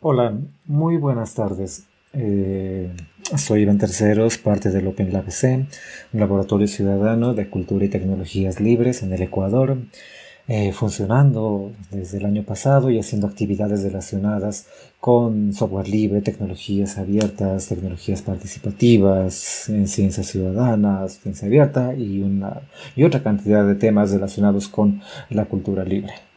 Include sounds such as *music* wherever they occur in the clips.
Hola, muy buenas tardes. Eh, soy Iván Terceros, parte del Open Lab C, un laboratorio ciudadano de cultura y tecnologías libres en el Ecuador, eh, funcionando desde el año pasado y haciendo actividades relacionadas con software libre, tecnologías abiertas, tecnologías participativas, en ciencias ciudadanas, ciencia abierta y, una, y otra cantidad de temas relacionados con la cultura libre.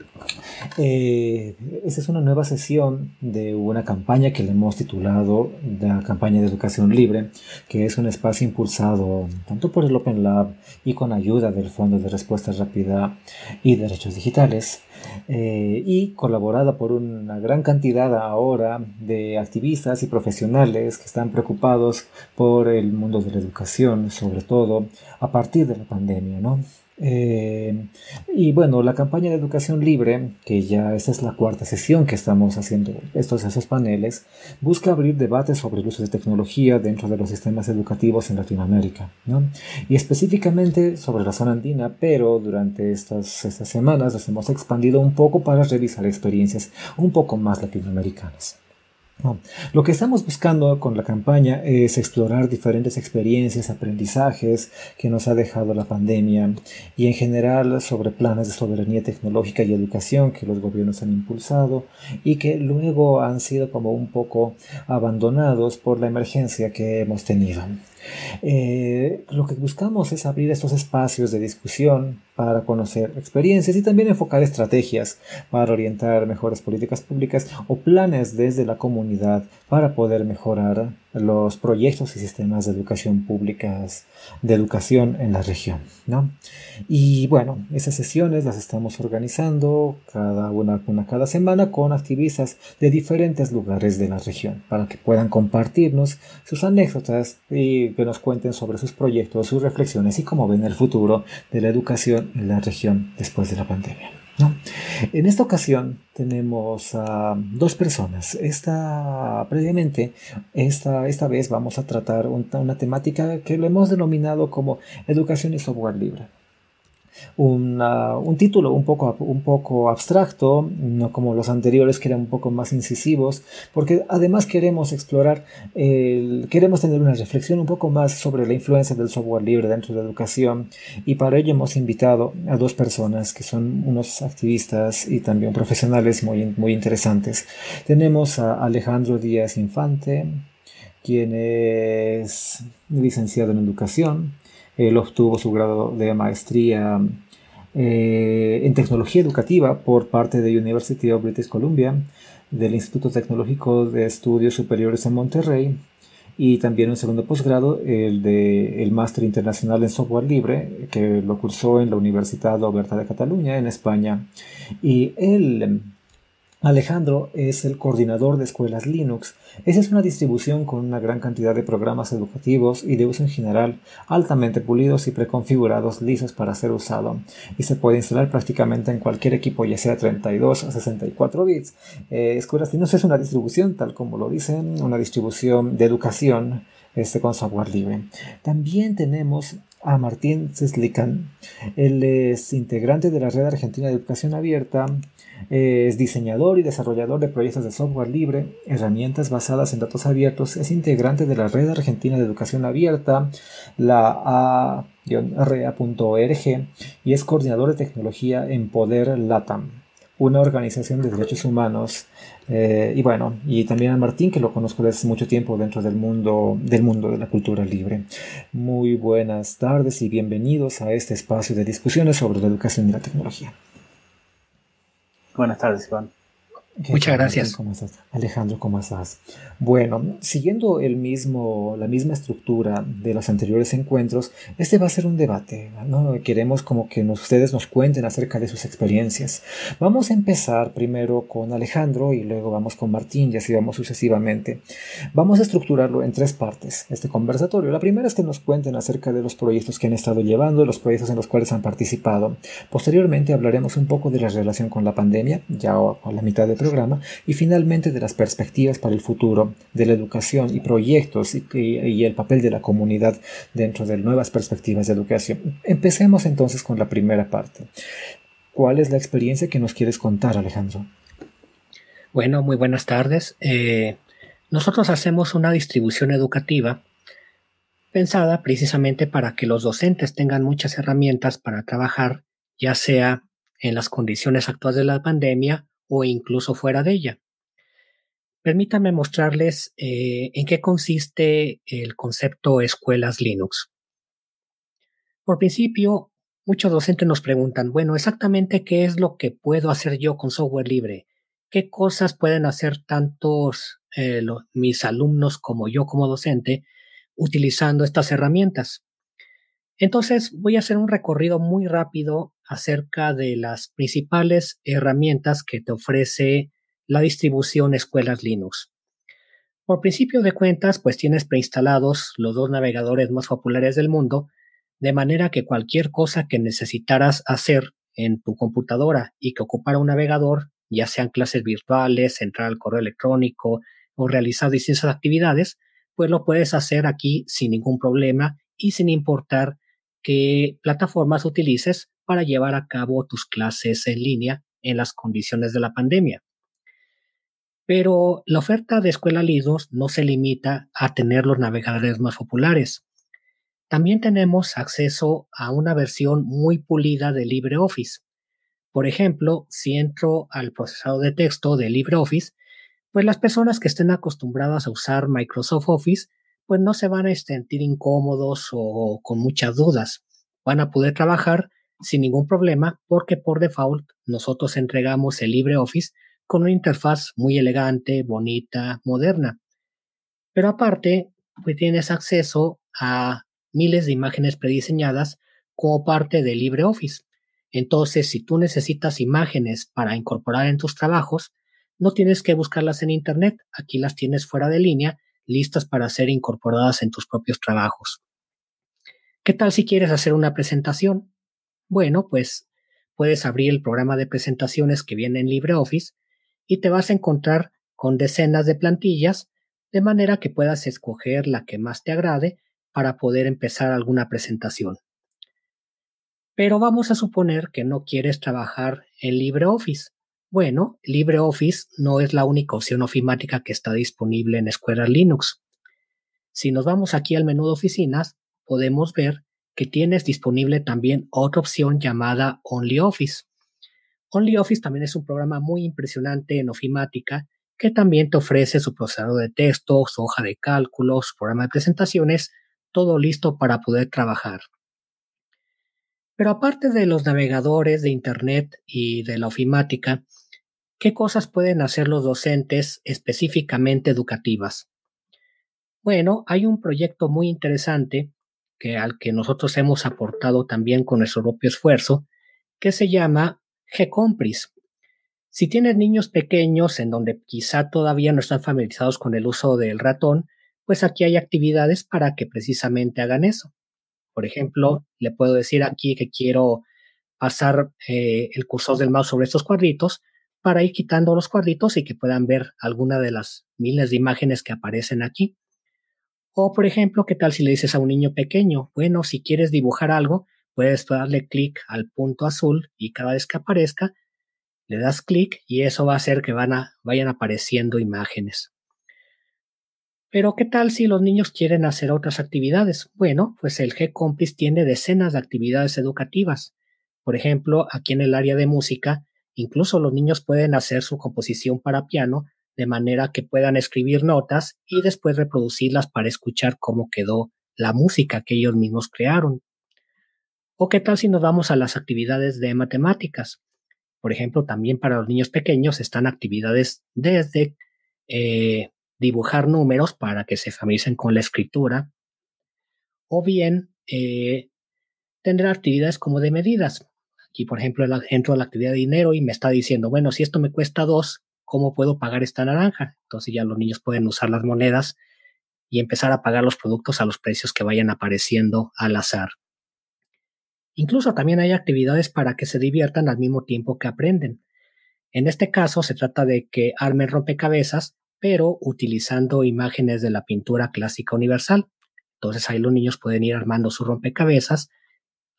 Eh, esta es una nueva sesión de una campaña que le hemos titulado la campaña de educación libre, que es un espacio impulsado tanto por el Open Lab y con ayuda del Fondo de Respuesta Rápida y Derechos Digitales, eh, y colaborada por una gran cantidad ahora de activistas y profesionales que están preocupados por el mundo de la educación, sobre todo a partir de la pandemia, ¿no? Eh, y bueno, la campaña de educación libre, que ya esta es la cuarta sesión que estamos haciendo estos esos paneles, busca abrir debates sobre el uso de tecnología dentro de los sistemas educativos en Latinoamérica, ¿no? y específicamente sobre la zona andina, pero durante estas, estas semanas nos hemos expandido un poco para revisar experiencias un poco más latinoamericanas. Lo que estamos buscando con la campaña es explorar diferentes experiencias, aprendizajes que nos ha dejado la pandemia y en general sobre planes de soberanía tecnológica y educación que los gobiernos han impulsado y que luego han sido como un poco abandonados por la emergencia que hemos tenido. Eh, lo que buscamos es abrir estos espacios de discusión para conocer experiencias y también enfocar estrategias para orientar mejores políticas públicas o planes desde la comunidad para poder mejorar los proyectos y sistemas de educación públicas, de educación en la región. ¿no? Y bueno, esas sesiones las estamos organizando cada una, una cada semana con activistas de diferentes lugares de la región para que puedan compartirnos sus anécdotas y que nos cuenten sobre sus proyectos, sus reflexiones y cómo ven el futuro de la educación en la región después de la pandemia. En esta ocasión tenemos a dos personas. Esta, previamente, esta, esta vez vamos a tratar una temática que lo hemos denominado como educación y software libre un título un poco, un poco abstracto, no como los anteriores que eran un poco más incisivos, porque además queremos explorar, queremos tener una reflexión un poco más sobre la influencia del software libre dentro de la educación y para ello hemos invitado a dos personas que son unos activistas y también profesionales muy, muy interesantes. Tenemos a Alejandro Díaz Infante, quien es licenciado en educación, él obtuvo su grado de maestría eh, en tecnología educativa por parte de University of British Columbia, del Instituto Tecnológico de Estudios Superiores en Monterrey y también un segundo posgrado, el de el Máster Internacional en Software Libre, que lo cursó en la Universidad Oberta de Cataluña, en España. Y él Alejandro es el coordinador de escuelas Linux. Esa es una distribución con una gran cantidad de programas educativos y de uso en general altamente pulidos y preconfigurados lisos para ser usado y se puede instalar prácticamente en cualquier equipo ya sea 32 a 64 bits. Eh, escuelas Linux es una distribución tal como lo dicen, una distribución de educación este, con software libre. También tenemos a Martín Zeslican. Él es integrante de la Red Argentina de Educación Abierta es diseñador y desarrollador de proyectos de software libre, herramientas basadas en datos abiertos, es integrante de la Red Argentina de Educación Abierta, la A-RA.org y es coordinador de tecnología en Poder LATAM, una organización de derechos humanos. Eh, y bueno, y también a Martín, que lo conozco desde mucho tiempo dentro del mundo, del mundo de la cultura libre. Muy buenas tardes y bienvenidos a este espacio de discusiones sobre la educación y la tecnología. Buenas tardes, Iván. Muchas gracias. ¿Cómo estás? Alejandro, ¿cómo estás? Bueno, siguiendo el mismo, la misma estructura de los anteriores encuentros, este va a ser un debate. ¿no? Queremos como que ustedes nos cuenten acerca de sus experiencias. Vamos a empezar primero con Alejandro y luego vamos con Martín y así vamos sucesivamente. Vamos a estructurarlo en tres partes, este conversatorio. La primera es que nos cuenten acerca de los proyectos que han estado llevando, los proyectos en los cuales han participado. Posteriormente hablaremos un poco de la relación con la pandemia, ya a la mitad del programa, y finalmente de las perspectivas para el futuro de la educación y proyectos y, el papel de la comunidad dentro de nuevas perspectivas de educación. Empecemos entonces con la primera parte. ¿Cuál es la experiencia que nos quieres contar, Alejandro? Bueno, muy buenas tardes. Eh, nosotros hacemos una distribución educativa pensada precisamente para que los docentes tengan muchas herramientas para trabajar, ya sea en las condiciones actuales de la pandemia o incluso fuera de ella. Permítanme mostrarles eh, en qué consiste el concepto escuelas Linux. Por principio, muchos docentes nos preguntan, bueno, exactamente qué es lo que puedo hacer yo con software libre qué cosas pueden hacer tantos eh, mis alumnos como yo como docente utilizando estas herramientas. Entonces voy a hacer un recorrido muy rápido acerca de las principales herramientas que te ofrece la distribución Escuelas Linux. Por principio de cuentas, pues tienes preinstalados los dos navegadores más populares del mundo, de manera que cualquier cosa que necesitaras hacer en tu computadora y que ocupara un navegador, ya sean clases virtuales, entrar al correo electrónico o realizar distintas actividades, pues lo puedes hacer aquí sin ningún problema y sin importar qué plataformas utilices para llevar a cabo tus clases en línea en las condiciones de la pandemia. Pero la oferta de Escuela Lidos no se limita a tener los navegadores más populares. También tenemos acceso a una versión muy pulida de LibreOffice, por ejemplo, si entro al procesador de texto de LibreOffice, pues las personas que estén acostumbradas a usar Microsoft Office, pues no se van a sentir incómodos o con muchas dudas. Van a poder trabajar sin ningún problema porque por default nosotros entregamos el LibreOffice con una interfaz muy elegante, bonita, moderna. Pero aparte, pues tienes acceso a miles de imágenes prediseñadas como parte de LibreOffice. Entonces, si tú necesitas imágenes para incorporar en tus trabajos, no tienes que buscarlas en Internet, aquí las tienes fuera de línea, listas para ser incorporadas en tus propios trabajos. ¿Qué tal si quieres hacer una presentación? Bueno, pues puedes abrir el programa de presentaciones que viene en LibreOffice y te vas a encontrar con decenas de plantillas, de manera que puedas escoger la que más te agrade para poder empezar alguna presentación. Pero vamos a suponer que no quieres trabajar en LibreOffice. Bueno, LibreOffice no es la única opción ofimática que está disponible en Square Linux. Si nos vamos aquí al menú de oficinas, podemos ver que tienes disponible también otra opción llamada OnlyOffice. OnlyOffice también es un programa muy impresionante en ofimática que también te ofrece su procesador de texto, su hoja de cálculo, su programa de presentaciones, todo listo para poder trabajar. Pero aparte de los navegadores de Internet y de la ofimática, ¿qué cosas pueden hacer los docentes específicamente educativas? Bueno, hay un proyecto muy interesante que al que nosotros hemos aportado también con nuestro propio esfuerzo, que se llama GCompris. Si tienes niños pequeños en donde quizá todavía no están familiarizados con el uso del ratón, pues aquí hay actividades para que precisamente hagan eso. Por ejemplo, le puedo decir aquí que quiero pasar eh, el cursor del mouse sobre estos cuadritos para ir quitando los cuadritos y que puedan ver alguna de las miles de imágenes que aparecen aquí. O, por ejemplo, ¿qué tal si le dices a un niño pequeño? Bueno, si quieres dibujar algo, puedes darle clic al punto azul y cada vez que aparezca, le das clic y eso va a hacer que vayan apareciendo imágenes. Pero ¿qué tal si los niños quieren hacer otras actividades? Bueno, pues el G-Compis tiene decenas de actividades educativas. Por ejemplo, aquí en el área de música, incluso los niños pueden hacer su composición para piano de manera que puedan escribir notas y después reproducirlas para escuchar cómo quedó la música que ellos mismos crearon. ¿O qué tal si nos vamos a las actividades de matemáticas? Por ejemplo, también para los niños pequeños están actividades desde eh, dibujar números para que se familiaricen con la escritura, o bien eh, actividades como de medidas. Aquí, por ejemplo, entro a la actividad de dinero y me está diciendo, bueno, si esto me cuesta dos, ¿cómo puedo pagar esta naranja? Entonces ya los niños pueden usar las monedas y empezar a pagar los productos a los precios que vayan apareciendo al azar. Incluso también hay actividades para que se diviertan al mismo tiempo que aprenden. En este caso se trata de que armen rompecabezas pero utilizando imágenes de la pintura clásica universal. Entonces ahí los niños pueden ir armando su rompecabezas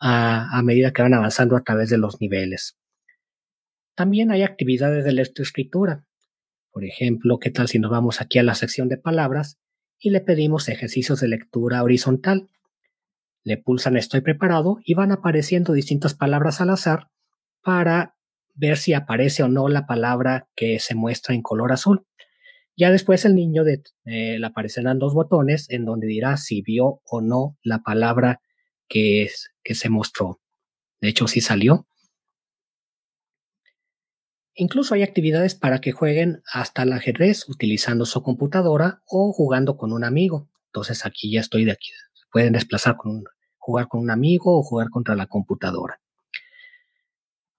a, medida que van avanzando a través de los niveles. También hay actividades de lectoescritura. Por ejemplo, ¿qué tal si nos vamos aquí a la sección de palabras y le pedimos ejercicios de lectura horizontal? Le pulsan estoy preparado y van apareciendo distintas palabras al azar para ver si aparece o no la palabra que se muestra en color azul. Ya después el niño de, eh, le aparecerán dos botones en donde dirá si vio o no la palabra que, es, que se mostró. De hecho, sí salió. Incluso hay actividades para que jueguen hasta el ajedrez utilizando su computadora o jugando con un amigo. Entonces aquí ya estoy de aquí. Pueden desplazar con jugar con un amigo o jugar contra la computadora.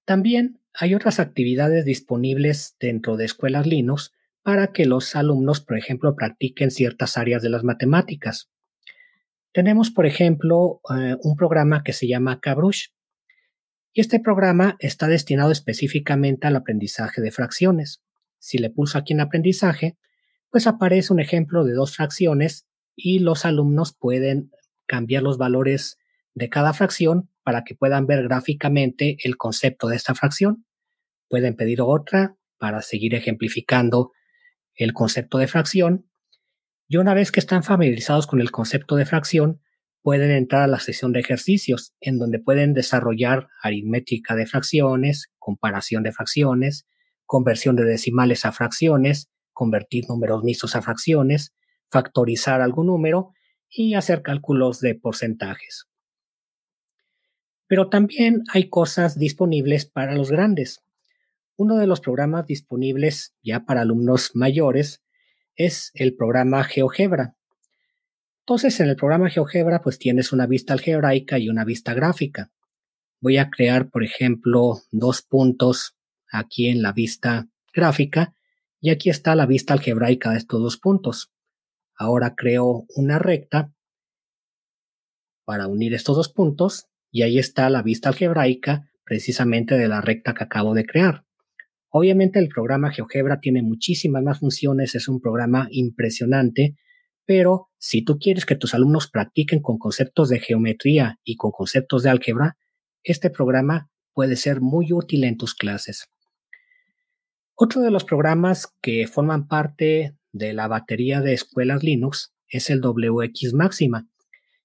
También hay otras actividades disponibles dentro de escuelas Linux para que los alumnos, por ejemplo, practiquen ciertas áreas de las matemáticas. Tenemos, por ejemplo, eh, un programa que se llama Cabrush. Y este programa está destinado específicamente al aprendizaje de fracciones. Si le pulso aquí en aprendizaje, pues aparece un ejemplo de dos fracciones y los alumnos pueden cambiar los valores de cada fracción para que puedan ver gráficamente el concepto de esta fracción. Pueden pedir otra para seguir ejemplificando el concepto de fracción. Y una vez que están familiarizados con el concepto de fracción, pueden entrar a la sesión de ejercicios, en donde pueden desarrollar aritmética de fracciones, comparación de fracciones, conversión de decimales a fracciones, convertir números mixtos a fracciones, factorizar algún número y hacer cálculos de porcentajes. Pero también hay cosas disponibles para los grandes. Uno de los programas disponibles ya para alumnos mayores es el programa GeoGebra. Entonces, en el programa GeoGebra, pues tienes una vista algebraica y una vista gráfica. Voy a crear, por ejemplo, dos puntos aquí en la vista gráfica y aquí está la vista algebraica de estos dos puntos. Ahora creo una recta para unir estos dos puntos y ahí está la vista algebraica precisamente de la recta que acabo de crear. Obviamente el programa GeoGebra tiene muchísimas más funciones, es un programa impresionante, pero si tú quieres que tus alumnos practiquen con conceptos de geometría y con conceptos de álgebra, este programa puede ser muy útil en tus clases. Otro de los programas que forman parte de la batería de escuelas Linux es el WX Máxima.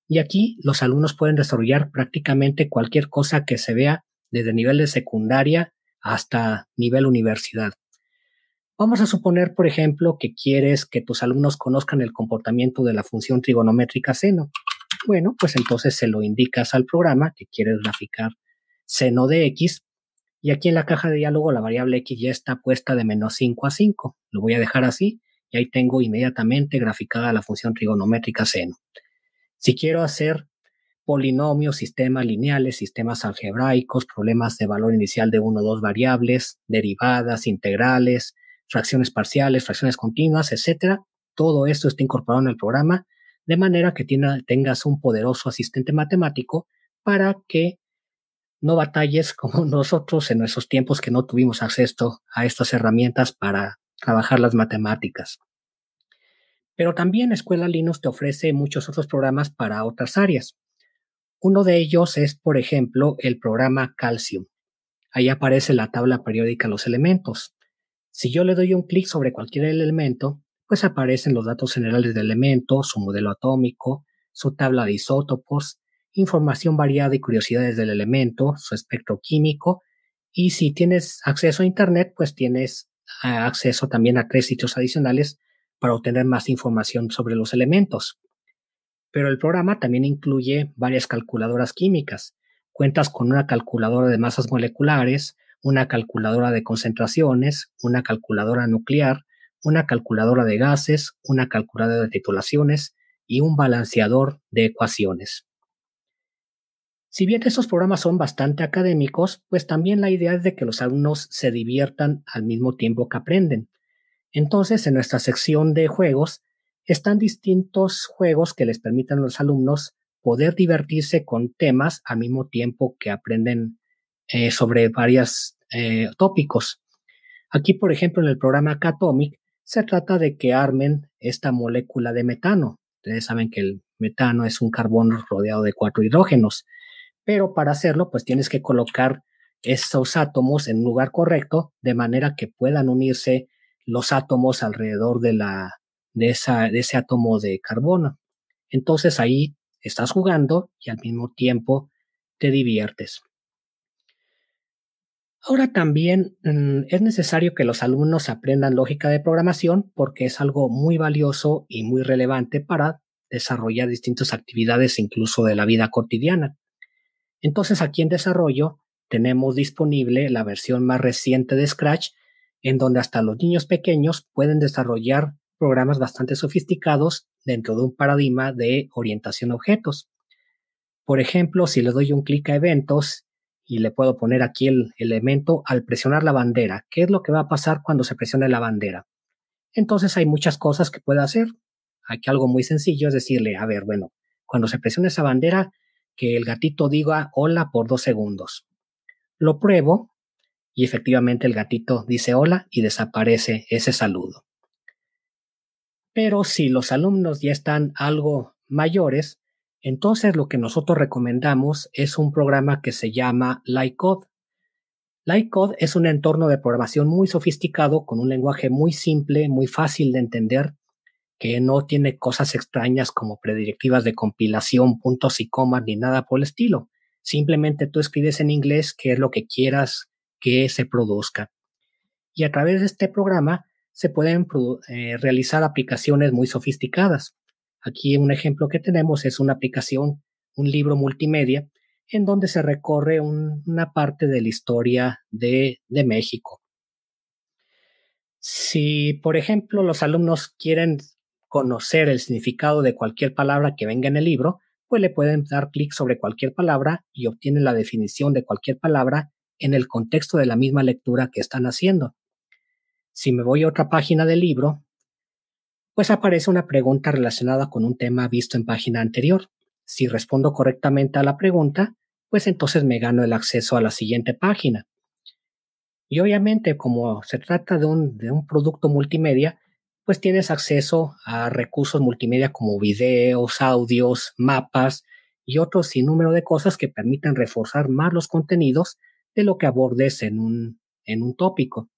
Y aquí los alumnos pueden desarrollar prácticamente cualquier cosa que se vea desde nivel de secundaria hasta nivel universidad. Vamos a suponer, por ejemplo, que quieres que tus alumnos conozcan el comportamiento de la función trigonométrica seno. Bueno, pues entonces se lo indicas al programa que quieres graficar seno de x y aquí en la caja de diálogo la variable x ya está puesta de menos 5 a 5. Lo voy a dejar así y ahí tengo inmediatamente graficada la función trigonométrica seno. Si quiero hacer polinomios, sistemas lineales, sistemas algebraicos, problemas de valor inicial de uno o dos variables, derivadas, integrales, fracciones parciales, fracciones continuas, etcétera, todo esto está incorporado en el programa de manera que tengas un poderoso asistente matemático para que no batalles como *laughs* nosotros en nuestros tiempos que no tuvimos acceso a estas herramientas para trabajar las matemáticas. Pero también Escuela Linux te ofrece muchos otros programas para otras áreas. Uno de ellos es, por ejemplo, el programa Calcium. Ahí aparece la tabla periódica los elementos. Si yo le doy un clic sobre cualquier elemento, pues aparecen los datos generales del elemento, su modelo atómico, su tabla de isótopos, información variada y curiosidades del elemento, su espectro químico, y si tienes acceso a Internet, pues tienes ah, acceso también a tres sitios adicionales para obtener más información sobre los elementos. Pero el programa también incluye varias calculadoras químicas. Cuentas con una calculadora de masas moleculares, una calculadora de concentraciones, una calculadora nuclear, una calculadora de gases, una calculadora de titulaciones y un balanceador de ecuaciones. Si bien estos programas son bastante académicos, pues también la idea es de que los alumnos se diviertan al mismo tiempo que aprenden. Entonces, en nuestra sección de juegos están distintos juegos que les permitan a los alumnos poder divertirse con temas al mismo tiempo que aprenden eh, sobre varios eh, tópicos. Aquí, por ejemplo, en el programa Catomic, se trata de que armen esta molécula de metano. Ustedes saben que el metano es un carbono rodeado de cuatro hidrógenos, pero para hacerlo, pues tienes que colocar esos átomos en un lugar correcto de manera que puedan unirse los átomos alrededor de, la, de, ese átomo de carbono. Entonces ahí estás jugando y al mismo tiempo te diviertes. Ahora también mm, es necesario que los alumnos aprendan lógica de programación porque es algo muy valioso y muy relevante para desarrollar distintas actividades incluso de la vida cotidiana. Entonces aquí en desarrollo tenemos disponible la versión más reciente de Scratch en donde hasta los niños pequeños pueden desarrollar programas bastante sofisticados dentro de un paradigma de orientación a objetos. Por ejemplo, si le doy un clic a eventos y le puedo poner aquí el elemento al presionar la bandera, ¿qué es lo que va a pasar cuando se presione la bandera? Entonces hay muchas cosas que puede hacer. Aquí algo muy sencillo es decirle, a ver, bueno, cuando se presione esa bandera, que el gatito diga hola por dos segundos. Lo pruebo y efectivamente el gatito dice hola y desaparece ese saludo. Pero si los alumnos ya están algo mayores, entonces lo que nosotros recomendamos es un programa que se llama LightCode. LightCode es un entorno de programación muy sofisticado con un lenguaje muy simple, muy fácil de entender, que no tiene cosas extrañas como predirectivas de compilación, puntos y comas ni nada por el estilo. Simplemente tú escribes en inglés qué es lo que quieras que se produzca. Y a través de este programa se pueden eh, realizar aplicaciones muy sofisticadas. Aquí un ejemplo que tenemos es una aplicación, un libro multimedia, en donde se recorre una parte de la historia de, de México. Si, por ejemplo, los alumnos quieren conocer el significado de cualquier palabra que venga en el libro, pues le pueden dar clic sobre cualquier palabra y obtienen la definición de cualquier palabra en el contexto de la misma lectura que están haciendo. Si me voy a otra página del libro, pues aparece una pregunta relacionada con un tema visto en página anterior. Si respondo correctamente a la pregunta, pues entonces me gano el acceso a la siguiente página. Y obviamente, como se trata de un, producto multimedia, pues tienes acceso a recursos multimedia como videos, audios, mapas y otros sinnúmero de cosas que permiten reforzar más los contenidos de lo que abordes en un, en un tópico.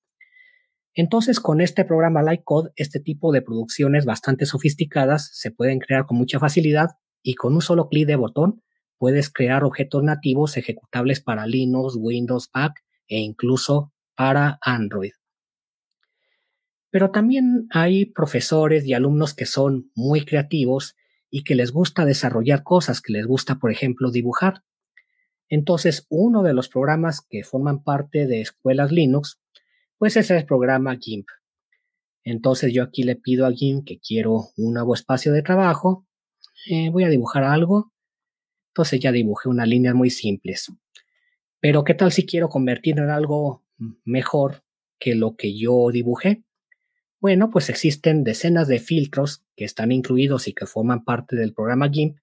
Entonces, con este programa Lightcode, este tipo de producciones bastante sofisticadas se pueden crear con mucha facilidad y con un solo clic de botón puedes crear objetos nativos ejecutables para Linux, Windows, Mac e incluso para Android. Pero también hay profesores y alumnos que son muy creativos y que les gusta desarrollar cosas, que les gusta, por ejemplo, dibujar. Entonces, uno de los programas que forman parte de escuelas Linux pues ese es el programa GIMP. Entonces yo aquí le pido a GIMP que quiero un nuevo espacio de trabajo. Eh, voy a dibujar algo. Entonces ya dibujé unas líneas muy simples. Pero ¿qué tal si quiero convertir en algo mejor que lo que yo dibujé? Bueno, pues existen decenas de filtros que están incluidos y que forman parte del programa GIMP,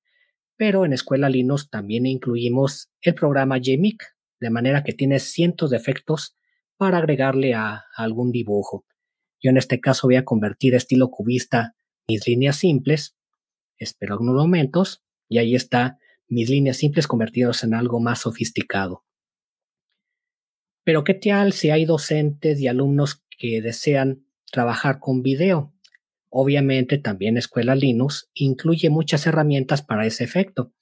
pero en Escuela Linux también incluimos el programa JMIC, de manera que tiene cientos de efectos para agregarle a, algún dibujo. Yo en este caso voy a convertir estilo cubista mis líneas simples. Espero algunos momentos y ahí está mis líneas simples convertidas en algo más sofisticado. Pero ¿qué tal si hay docentes y alumnos que desean trabajar con video? Obviamente también Escuela Linux incluye muchas herramientas para ese efecto.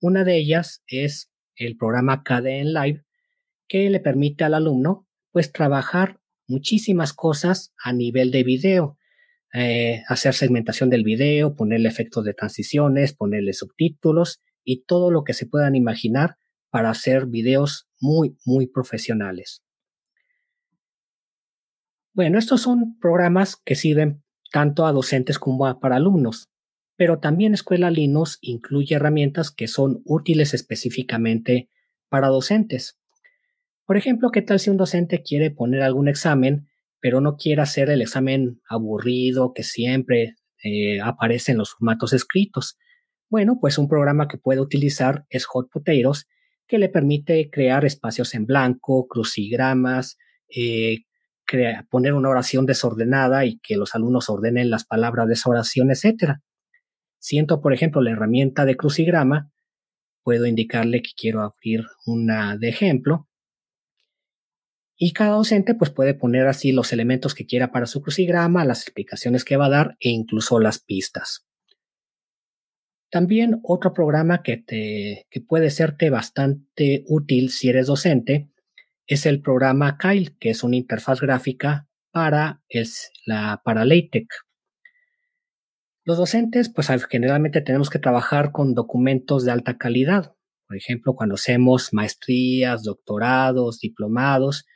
Una de ellas es el programa KDN Live que le permite al alumno pues trabajar muchísimas cosas a nivel de video. Eh, hacer segmentación del video, ponerle efectos de transiciones, ponerle subtítulos y todo lo que se puedan imaginar para hacer videos muy, muy profesionales. Bueno, estos son programas que sirven tanto a docentes como para alumnos, pero también Escuela Linux incluye herramientas que son útiles específicamente para docentes. Por ejemplo, ¿qué tal si un docente quiere poner algún examen, pero no quiere hacer el examen aburrido que siempre eh, aparece en los formatos escritos? Bueno, pues un programa que puede utilizar es Hot Potatoes, que le permite crear espacios en blanco, crucigramas, eh, poner una oración desordenada y que los alumnos ordenen las palabras de esa oración, etc. Siento, por ejemplo, la herramienta de crucigrama, puedo indicarle que quiero abrir una de ejemplo Y cada docente pues puede poner así los elementos que quiera para su crucigrama, las explicaciones que va a dar e incluso las pistas. También otro programa que, te, que puede serte bastante útil si eres docente es el programa Kyle, que es una interfaz gráfica para, la, para LaTeX. Los docentes, pues generalmente tenemos que trabajar con documentos de alta calidad. Por ejemplo, cuando hacemos maestrías, doctorados, diplomados,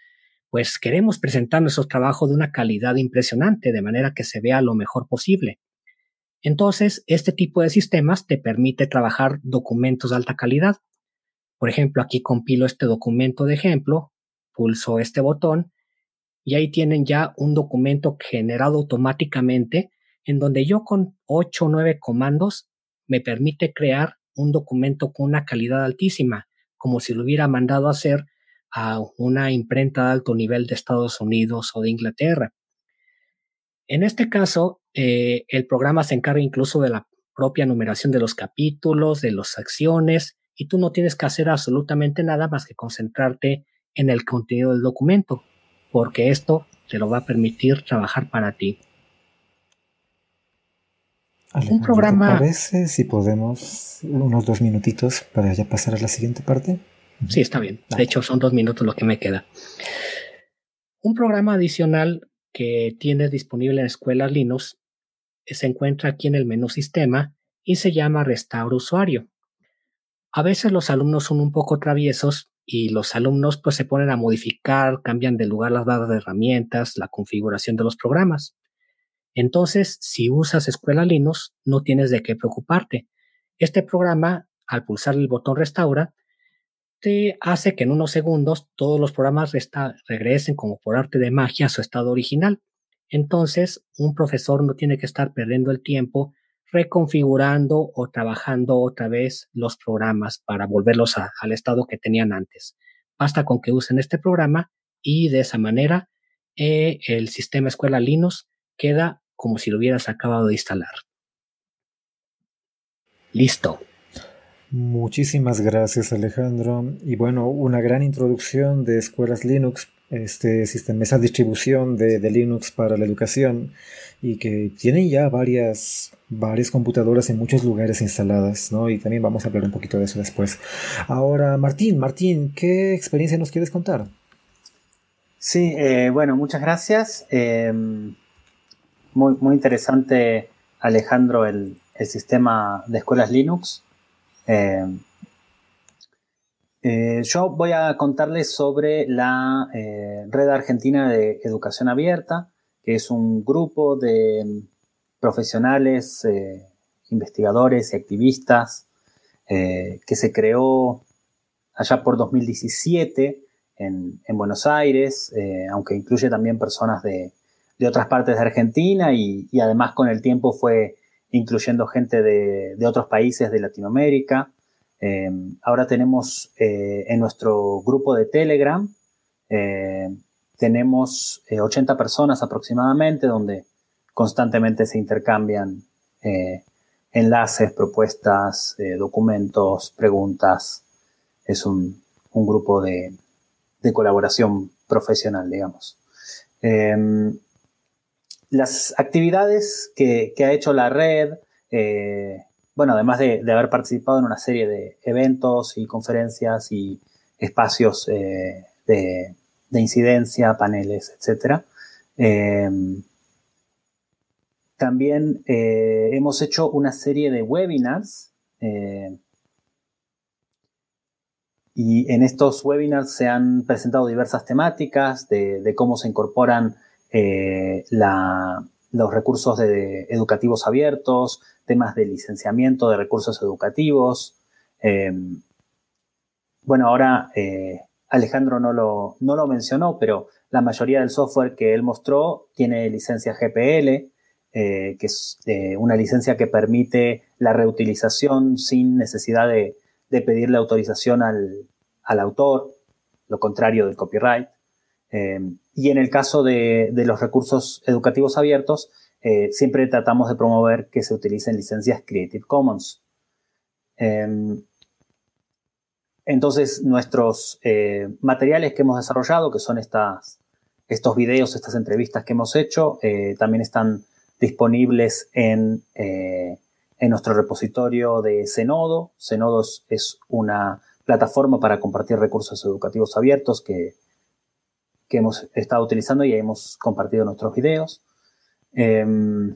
pues queremos presentar nuestro trabajo de una calidad impresionante, de manera que se vea lo mejor posible. Entonces, este tipo de sistemas te permite trabajar documentos de alta calidad. Por ejemplo, aquí compilo este documento de ejemplo, pulso este botón y ahí tienen ya un documento generado automáticamente en donde yo con 8 o 9 comandos me permite crear un documento con una calidad altísima, como si lo hubiera mandado a hacer a una imprenta de alto nivel de Estados Unidos o de Inglaterra. En este caso, eh, el programa se encarga incluso de la propia numeración de los capítulos, de las acciones, y tú no tienes que hacer absolutamente nada más que concentrarte en el contenido del documento, porque esto te lo va a permitir trabajar para ti. un programa. ¿Te parece si podemos unos dos minutitos para ya pasar a la siguiente parte? Sí, está bien. De hecho, son dos minutos lo que me queda. Un programa adicional que tienes disponible en escuelas Linux se encuentra aquí en el menú Sistema y se llama Restauro Usuario. A veces los alumnos son un poco traviesos y los alumnos pues se ponen a modificar, cambian de lugar las dadas de herramientas, la configuración de los programas. Entonces, si usas Escuela Linux, no tienes de qué preocuparte. Este programa, al pulsar el botón Restaura, hace que en unos segundos todos los programas regresen como por arte de magia a su estado original. Entonces, un profesor no tiene que estar perdiendo el tiempo reconfigurando o trabajando otra vez los programas para volverlos al estado que tenían antes. Basta con que usen este programa y de esa manera eh, el sistema escuela Linux queda como si lo hubieras acabado de instalar. Listo. Muchísimas gracias Alejandro. Y bueno, una gran introducción de escuelas Linux, este sistema, esa distribución de, Linux para la educación y que tienen ya varias, varias computadoras en muchos lugares instaladas, ¿no? Y también vamos a hablar un poquito de eso después. Ahora, Martín, Martín, ¿qué experiencia nos quieres contar? Sí, eh, bueno, muchas gracias. Em, muy, muy interesante, Alejandro, el, el sistema de escuelas Linux. Eh, eh, yo voy a contarles sobre la eh, Red Argentina de Educación Abierta, que es un grupo de profesionales, investigadores y activistas que se creó allá por 2017 en, Buenos Aires, aunque incluye también personas de, otras partes de Argentina y, y, además con el tiempo fue incluyendo gente de, otros países de Latinoamérica. Eh, ahora tenemos eh, en nuestro grupo de Telegram, eh, tenemos 80 personas aproximadamente, donde constantemente se intercambian enlaces, propuestas, documentos, preguntas. Es un, grupo de, de, colaboración profesional, digamos. Las actividades que, ha hecho la red, eh, bueno, además de, haber participado en una serie de eventos y conferencias y espacios eh, de, incidencia, paneles, etc. Eh, también hemos hecho una serie de webinars y en estos webinars se han presentado diversas temáticas de cómo se incorporan eh, los recursos educativos abiertos, temas de licenciamiento de recursos educativos. Em, bueno, ahora eh, Alejandro no lo, no lo mencionó, pero la mayoría del software que él mostró tiene licencia GPL, eh, que es una licencia que permite la reutilización sin necesidad de, pedirle autorización al, al, autor, lo contrario del copyright. Em, y en el caso de, los recursos educativos abiertos, eh, siempre tratamos de promover que se utilicen licencias Creative Commons. Em, entonces, nuestros eh, materiales que hemos desarrollado, que son estas, estos videos, estas entrevistas que hemos hecho, eh, también están disponibles en, en, nuestro repositorio de Zenodo. Zenodo es, una plataforma para compartir recursos educativos abiertos que, que hemos estado utilizando y hemos compartido nuestros videos. Em,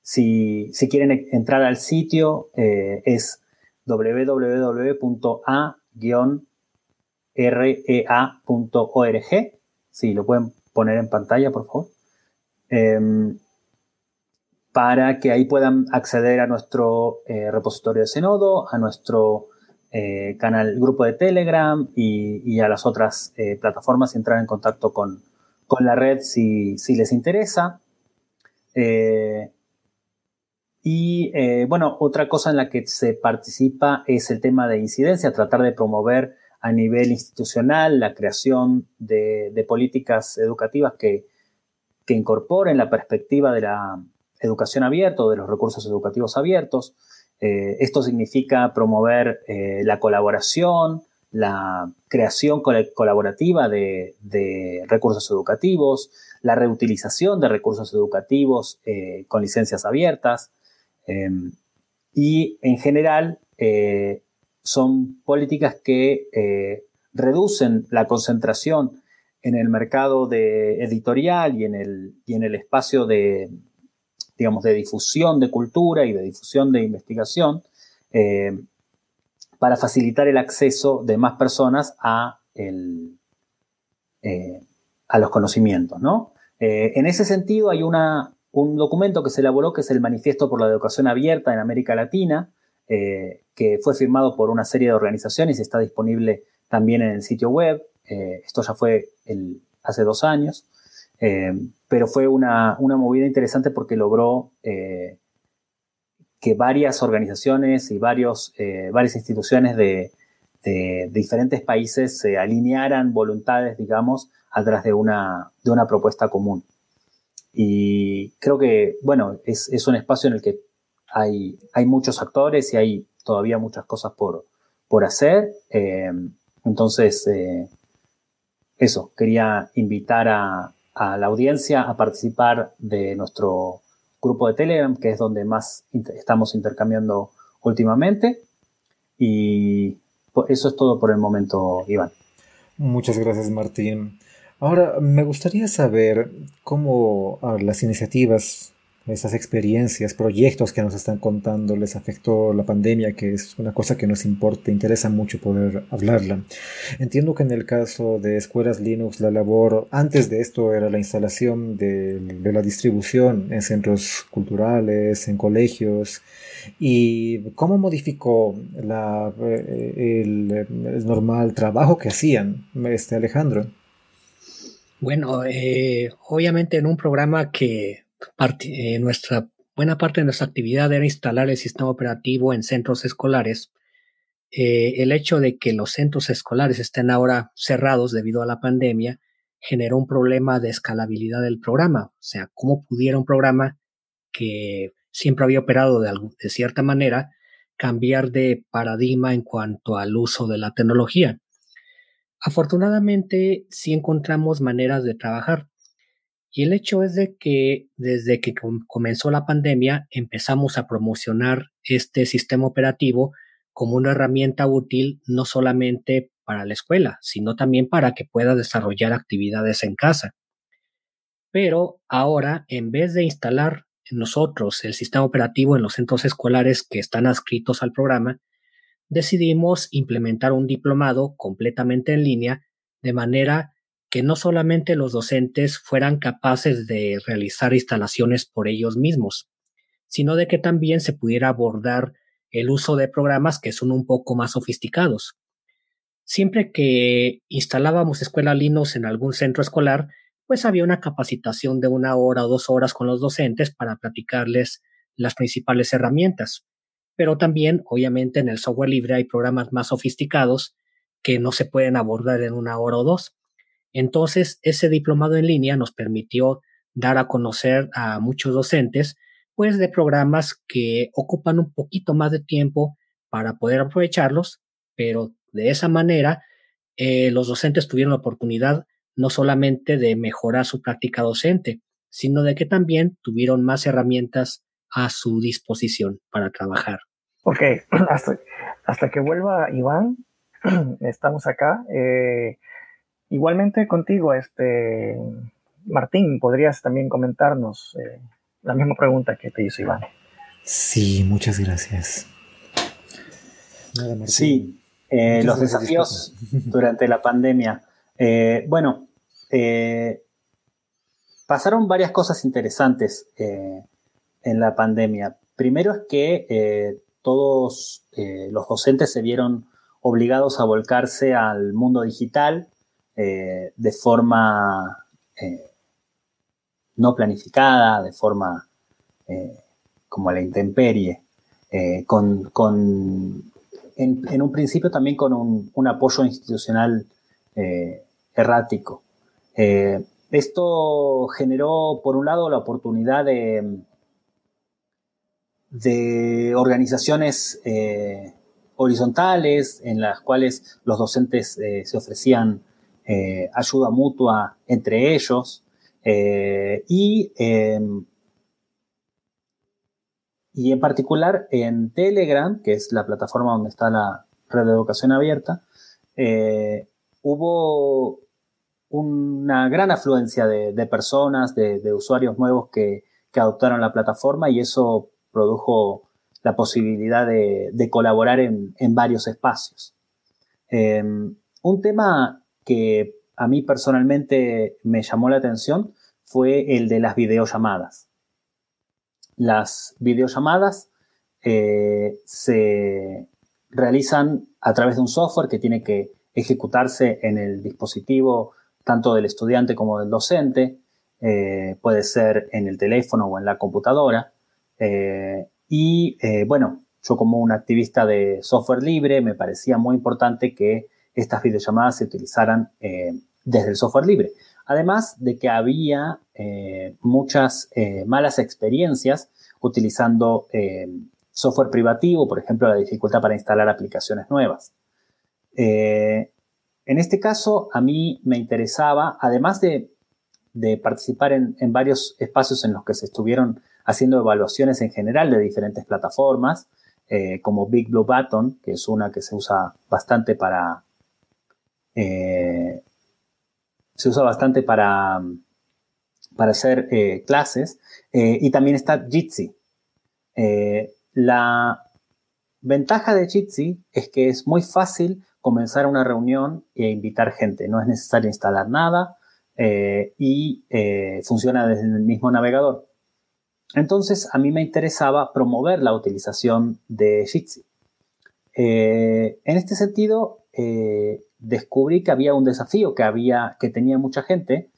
si, si, quieren entrar al sitio, es www.a-rea.org. Si lo pueden poner en pantalla, por favor. Em, para que ahí puedan acceder a nuestro eh, repositorio de Zenodo, a nuestro eh, canal, grupo de Telegram y, a las otras eh, plataformas y entrar en contacto con, la red si, si les interesa. Y eh, bueno, otra cosa en la que se participa es el tema de incidencia, tratar de promover a nivel institucional la creación de, políticas educativas que, incorporen la perspectiva de la educación abierta o de los recursos educativos abiertos. Eh, esto significa promover eh, la colaboración, la creación colaborativa de, recursos educativos, la reutilización de recursos educativos con licencias abiertas, Em, y en general eh, son políticas que eh, reducen la concentración en el mercado editorial y en el, y en el espacio de, digamos, de difusión de cultura y de difusión de investigación eh, para facilitar el acceso de más personas a, a los conocimientos, ¿no? en ese sentido hay un documento que se elaboró que es el Manifiesto por la Educación Abierta en América Latina, eh, que fue firmado por una serie de organizaciones y está disponible también en el sitio web. Eh, esto ya fue hace dos años, eh, pero fue una, movida interesante porque logró que varias organizaciones y varios, varias instituciones de, de, diferentes países se alinearan voluntades, digamos, atrás de una, de una propuesta común. Y creo que, bueno, es, es, un espacio en el que hay, hay muchos actores y hay todavía muchas cosas por, por hacer. Eh, entonces, eh, eso, quería invitar a, a, la audiencia a participar de nuestro grupo de Telegram, que es donde más estamos intercambiando últimamente. Y eso es todo por el momento, Iván. Muchas gracias, Martín. Ahora, me gustaría saber cómo ah, las iniciativas, esas experiencias, proyectos que nos están contando les afectó la pandemia, que es una cosa que nos importa, interesa mucho poder hablarla. Entiendo que en el caso de escuelas Linux, la labor antes de esto era la instalación de, la distribución en centros culturales, en colegios, y cómo modificó la, eh, el, normal trabajo que hacían, este Alejandro. Bueno, eh, obviamente en un programa que eh, nuestra buena parte de nuestra actividad era instalar el sistema operativo en centros escolares, eh, el hecho de que los centros escolares estén ahora cerrados debido a la pandemia generó un problema de escalabilidad del programa. O sea, cómo pudiera un programa que siempre había operado de, de cierta manera cambiar de paradigma en cuanto al uso de la tecnología. Afortunadamente, sí encontramos maneras de trabajar. Y el hecho es de que desde que comenzó la pandemia empezamos a promocionar este sistema operativo como una herramienta útil no solamente para la escuela, sino también para que pueda desarrollar actividades en casa. Pero ahora, en vez de instalar nosotros el sistema operativo en los centros escolares que están adscritos al programa, decidimos implementar un diplomado completamente en línea de manera que no solamente los docentes fueran capaces de realizar instalaciones por ellos mismos, sino de que también se pudiera abordar el uso de programas que son un poco más sofisticados. Siempre que instalábamos escuela Linux en algún centro escolar, pues había una capacitación de una hora o dos horas con los docentes para platicarles las principales herramientas pero también, obviamente, en el software libre hay programas más sofisticados que no se pueden abordar en una hora o dos. Entonces, ese diplomado en línea nos permitió dar a conocer a muchos docentes, pues de programas que ocupan un poquito más de tiempo para poder aprovecharlos, pero de esa manera eh, los docentes tuvieron la oportunidad no solamente de mejorar su práctica docente, sino de que también tuvieron más herramientas a su disposición para trabajar. Ok, *clears throat* hasta, que vuelva Iván, *clears throat* estamos acá. Eh, igualmente contigo, este Martín, podrías también comentarnos eh, la misma pregunta que te hizo Iván. Sí, muchas gracias. sí, eh, los desafíos durante la pandemia. bueno, pasaron varias cosas interesantes en la pandemia. Primero es que todos los docentes se vieron obligados a volcarse al mundo digital eh, de forma eh, no planificada, de forma eh, como la intemperie, con, en, un principio también con un, apoyo institucional errático. esto generó, por un lado, la oportunidad de, de organizaciones horizontales en las cuales los docentes eh, se ofrecían eh, ayuda mutua entre ellos eh, y, em, y en particular en Telegram, que es la plataforma donde está la red de educación abierta, hubo una gran afluencia de, personas, de, usuarios nuevos que, que adoptaron la plataforma y eso produjo la posibilidad de, colaborar en, varios espacios. Em, un tema que a mí personalmente me llamó la atención fue el de las videollamadas. Las videollamadas eh, se realizan a través de un software que tiene que ejecutarse en el dispositivo tanto del estudiante como del docente, eh, puede ser en el teléfono o en la computadora. Eh, y bueno, yo como un activista de software libre me parecía muy importante que estas videollamadas se utilizaran eh, desde el software libre. Además de que había eh, muchas malas experiencias utilizando software privativo, por ejemplo, la dificultad para instalar aplicaciones nuevas. en este caso, a mí me interesaba, además de, participar en, en, varios espacios en los que se estuvieron haciendo evaluaciones en general de diferentes plataformas, eh, como Big Blue Button, que es una que se usa bastante para... Eh, se usa bastante para, para hacer eh, clases, y también está Jitsi. la ventaja de Jitsi es que es muy fácil comenzar una reunión e invitar gente. No es necesario instalar nada y funciona desde el mismo navegador. Entonces, a mí me interesaba promover la utilización de Jitsi. Eh, en este sentido, eh, descubrí que había un desafío que, había, que tenía mucha gente,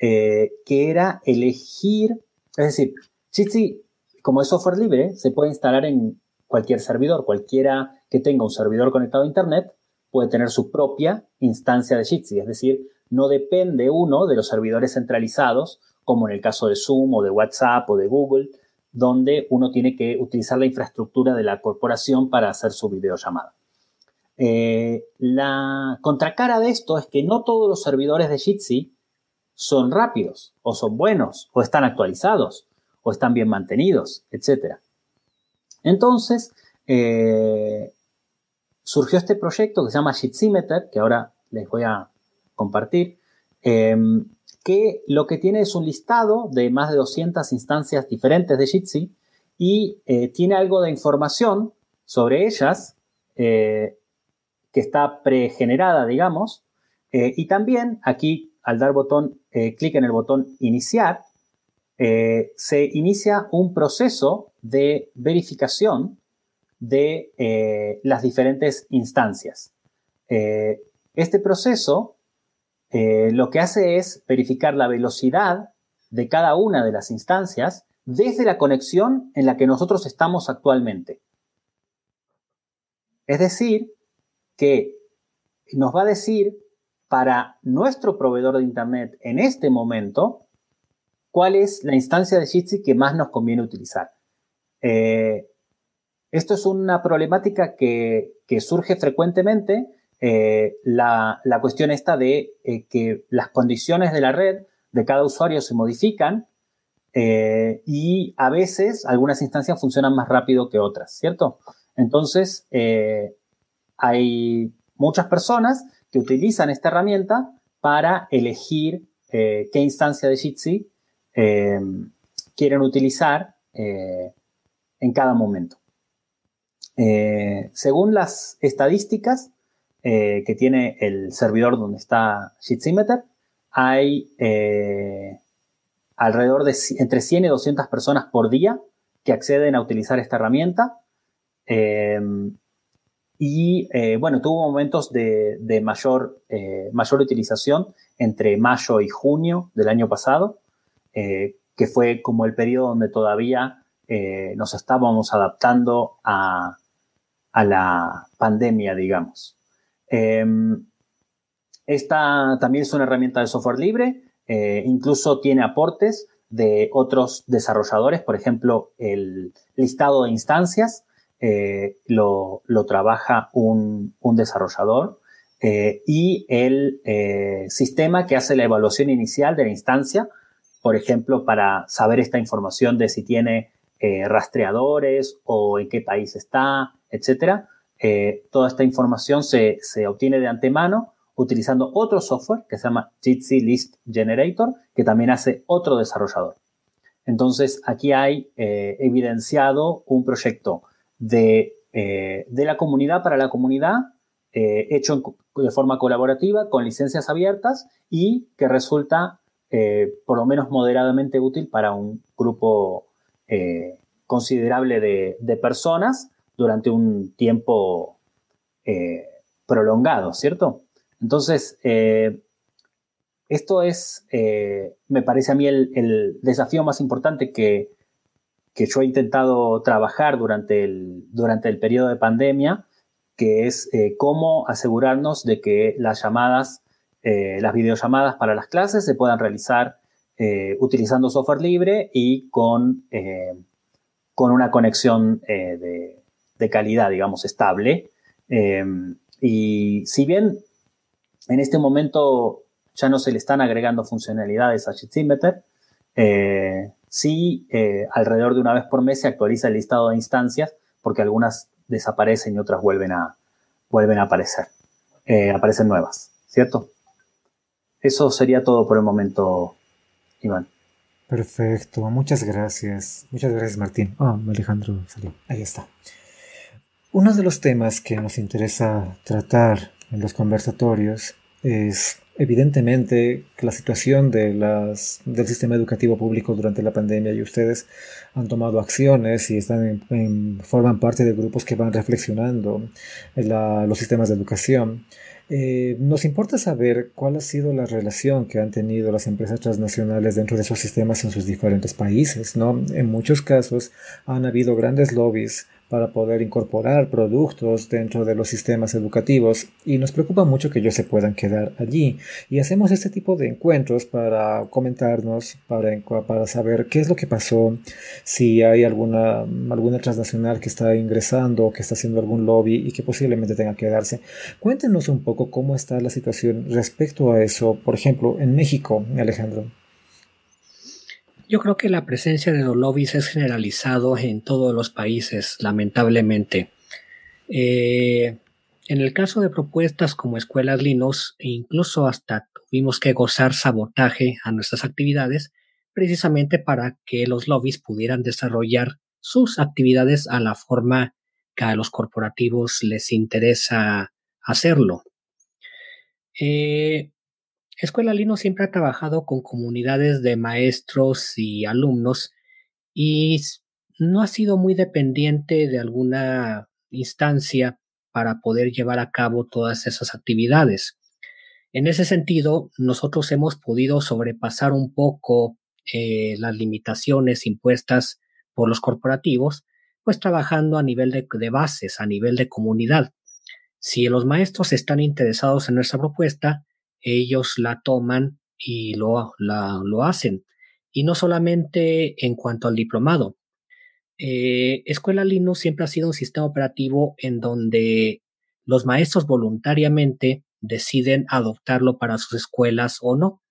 eh, que era elegir, es decir, Jitsi, como es software libre, se puede instalar en cualquier servidor. Cualquiera que tenga un servidor conectado a Internet puede tener su propia instancia de Jitsi, es decir, no depende uno de los servidores centralizados como en el caso de Zoom o de WhatsApp o de Google, donde uno tiene que utilizar la infraestructura de la corporación para hacer su videollamada. Eh, la contracara de esto es que no todos los servidores de Jitsi son rápidos, o son buenos, o están actualizados, o están bien mantenidos, etc. Entonces, eh, surgió este proyecto que se llama Jitsimeter, que ahora les voy a compartir, em, que lo que tiene es un listado de más de 200 instancias diferentes de Jitsi y eh, tiene algo de información sobre ellas que está pregenerada, digamos. Eh, y también aquí, al dar botón, clic en el botón iniciar, se inicia un proceso de verificación de las diferentes instancias. este proceso eh, lo que hace es verificar la velocidad de cada una de las instancias desde la conexión en la que nosotros estamos actualmente. Es decir, que nos va a decir para nuestro proveedor de Internet en este momento cuál es la instancia de Jitsi que más nos conviene utilizar. Eh, esto es una problemática que, surge frecuentemente. Eh, la, cuestión está de eh, que las condiciones de la red de cada usuario se modifican y a veces algunas instancias funcionan más rápido que otras, ¿cierto? Entonces, hay muchas personas que utilizan esta herramienta para elegir qué instancia de Jitsi quieren utilizar en cada momento. Eh, según las estadísticas eh, que tiene el servidor donde está Sheetsimeter, hay eh, alrededor de entre 100 y 200 personas por día que acceden a utilizar esta herramienta. Y bueno, tuvo momentos de, mayor, mayor utilización entre mayo y junio del año pasado, que fue como el periodo donde todavía nos estábamos adaptando a, la pandemia, digamos. Em, esta también es una herramienta de software libre, eh, incluso tiene aportes de otros desarrolladores, por ejemplo, el listado de instancias eh, lo, trabaja un, desarrollador eh, y el sistema que hace la evaluación inicial de la instancia, por ejemplo, para saber esta información de si tiene rastreadores o en qué país está, etcétera. Eh, toda esta información se, obtiene de antemano utilizando otro software que se llama Jitsi List Generator, que también hace otro desarrollador. Entonces, aquí hay eh, evidenciado un proyecto de, eh, de, la comunidad para la comunidad, hecho de forma colaborativa, con licencias abiertas y que resulta por lo menos moderadamente útil para un grupo considerable de, de personas durante un tiempo eh, prolongado, ¿cierto? Entonces, eh, esto es, eh, me parece a mí, el, desafío más importante que, yo he intentado trabajar durante el, durante el periodo de pandemia, que es cómo asegurarnos de que las llamadas, las videollamadas para las clases se puedan realizar utilizando software libre y con, con una conexión de, de calidad, digamos, estable. Em, y si bien en este momento ya no se le están agregando funcionalidades a Sheetzimeter, eh, sí eh, alrededor de una vez por mes se actualiza el listado de instancias porque algunas desaparecen y otras vuelven a, vuelven a aparecer, eh, aparecen nuevas, ¿cierto? Eso sería todo por el momento, Iván. Perfecto, muchas gracias. Muchas gracias, Martín. Oh, Alejandro salió. Ahí está. Uno de los temas que nos interesa tratar en los conversatorios es evidentemente la situación de las, del sistema educativo público durante la pandemia y ustedes han tomado acciones y están forman parte de grupos que van reflexionando en los sistemas de educación. Eh, nos importa saber cuál ha sido la relación que han tenido las empresas transnacionales dentro de esos sistemas en sus diferentes países. ¿no? En muchos casos han habido grandes lobbies para poder incorporar productos dentro de los sistemas educativos y nos preocupa mucho que ellos se puedan quedar allí y hacemos este tipo de encuentros para comentarnos, para, saber qué es lo que pasó, si hay alguna, alguna transnacional que está ingresando que está haciendo algún lobby y que posiblemente tenga que quedarse. Cuéntenos un poco cómo está la situación respecto a eso, por ejemplo, en México, Alejandro. Yo creo que la presencia de los lobbies es generalizado en todos los países, lamentablemente. Eh, en el caso de propuestas como escuelas Linux, e incluso hasta tuvimos que gozar sabotaje a nuestras actividades, precisamente para que los lobbies pudieran desarrollar sus actividades a la forma que a los corporativos les interesa hacerlo. Eh, Escuela Lino siempre ha trabajado con comunidades de maestros y alumnos y no ha sido muy dependiente de alguna instancia para poder llevar a cabo todas esas actividades. En ese sentido, nosotros hemos podido sobrepasar un poco eh, las limitaciones impuestas por los corporativos, pues trabajando a nivel de bases, a nivel de comunidad. Si los maestros están interesados en nuestra propuesta, ellos la toman y lo, lo hacen. Y no solamente en cuanto al diplomado. Eh, Escuela Linux siempre ha sido un sistema operativo en donde los maestros voluntariamente deciden adoptarlo para sus escuelas o no.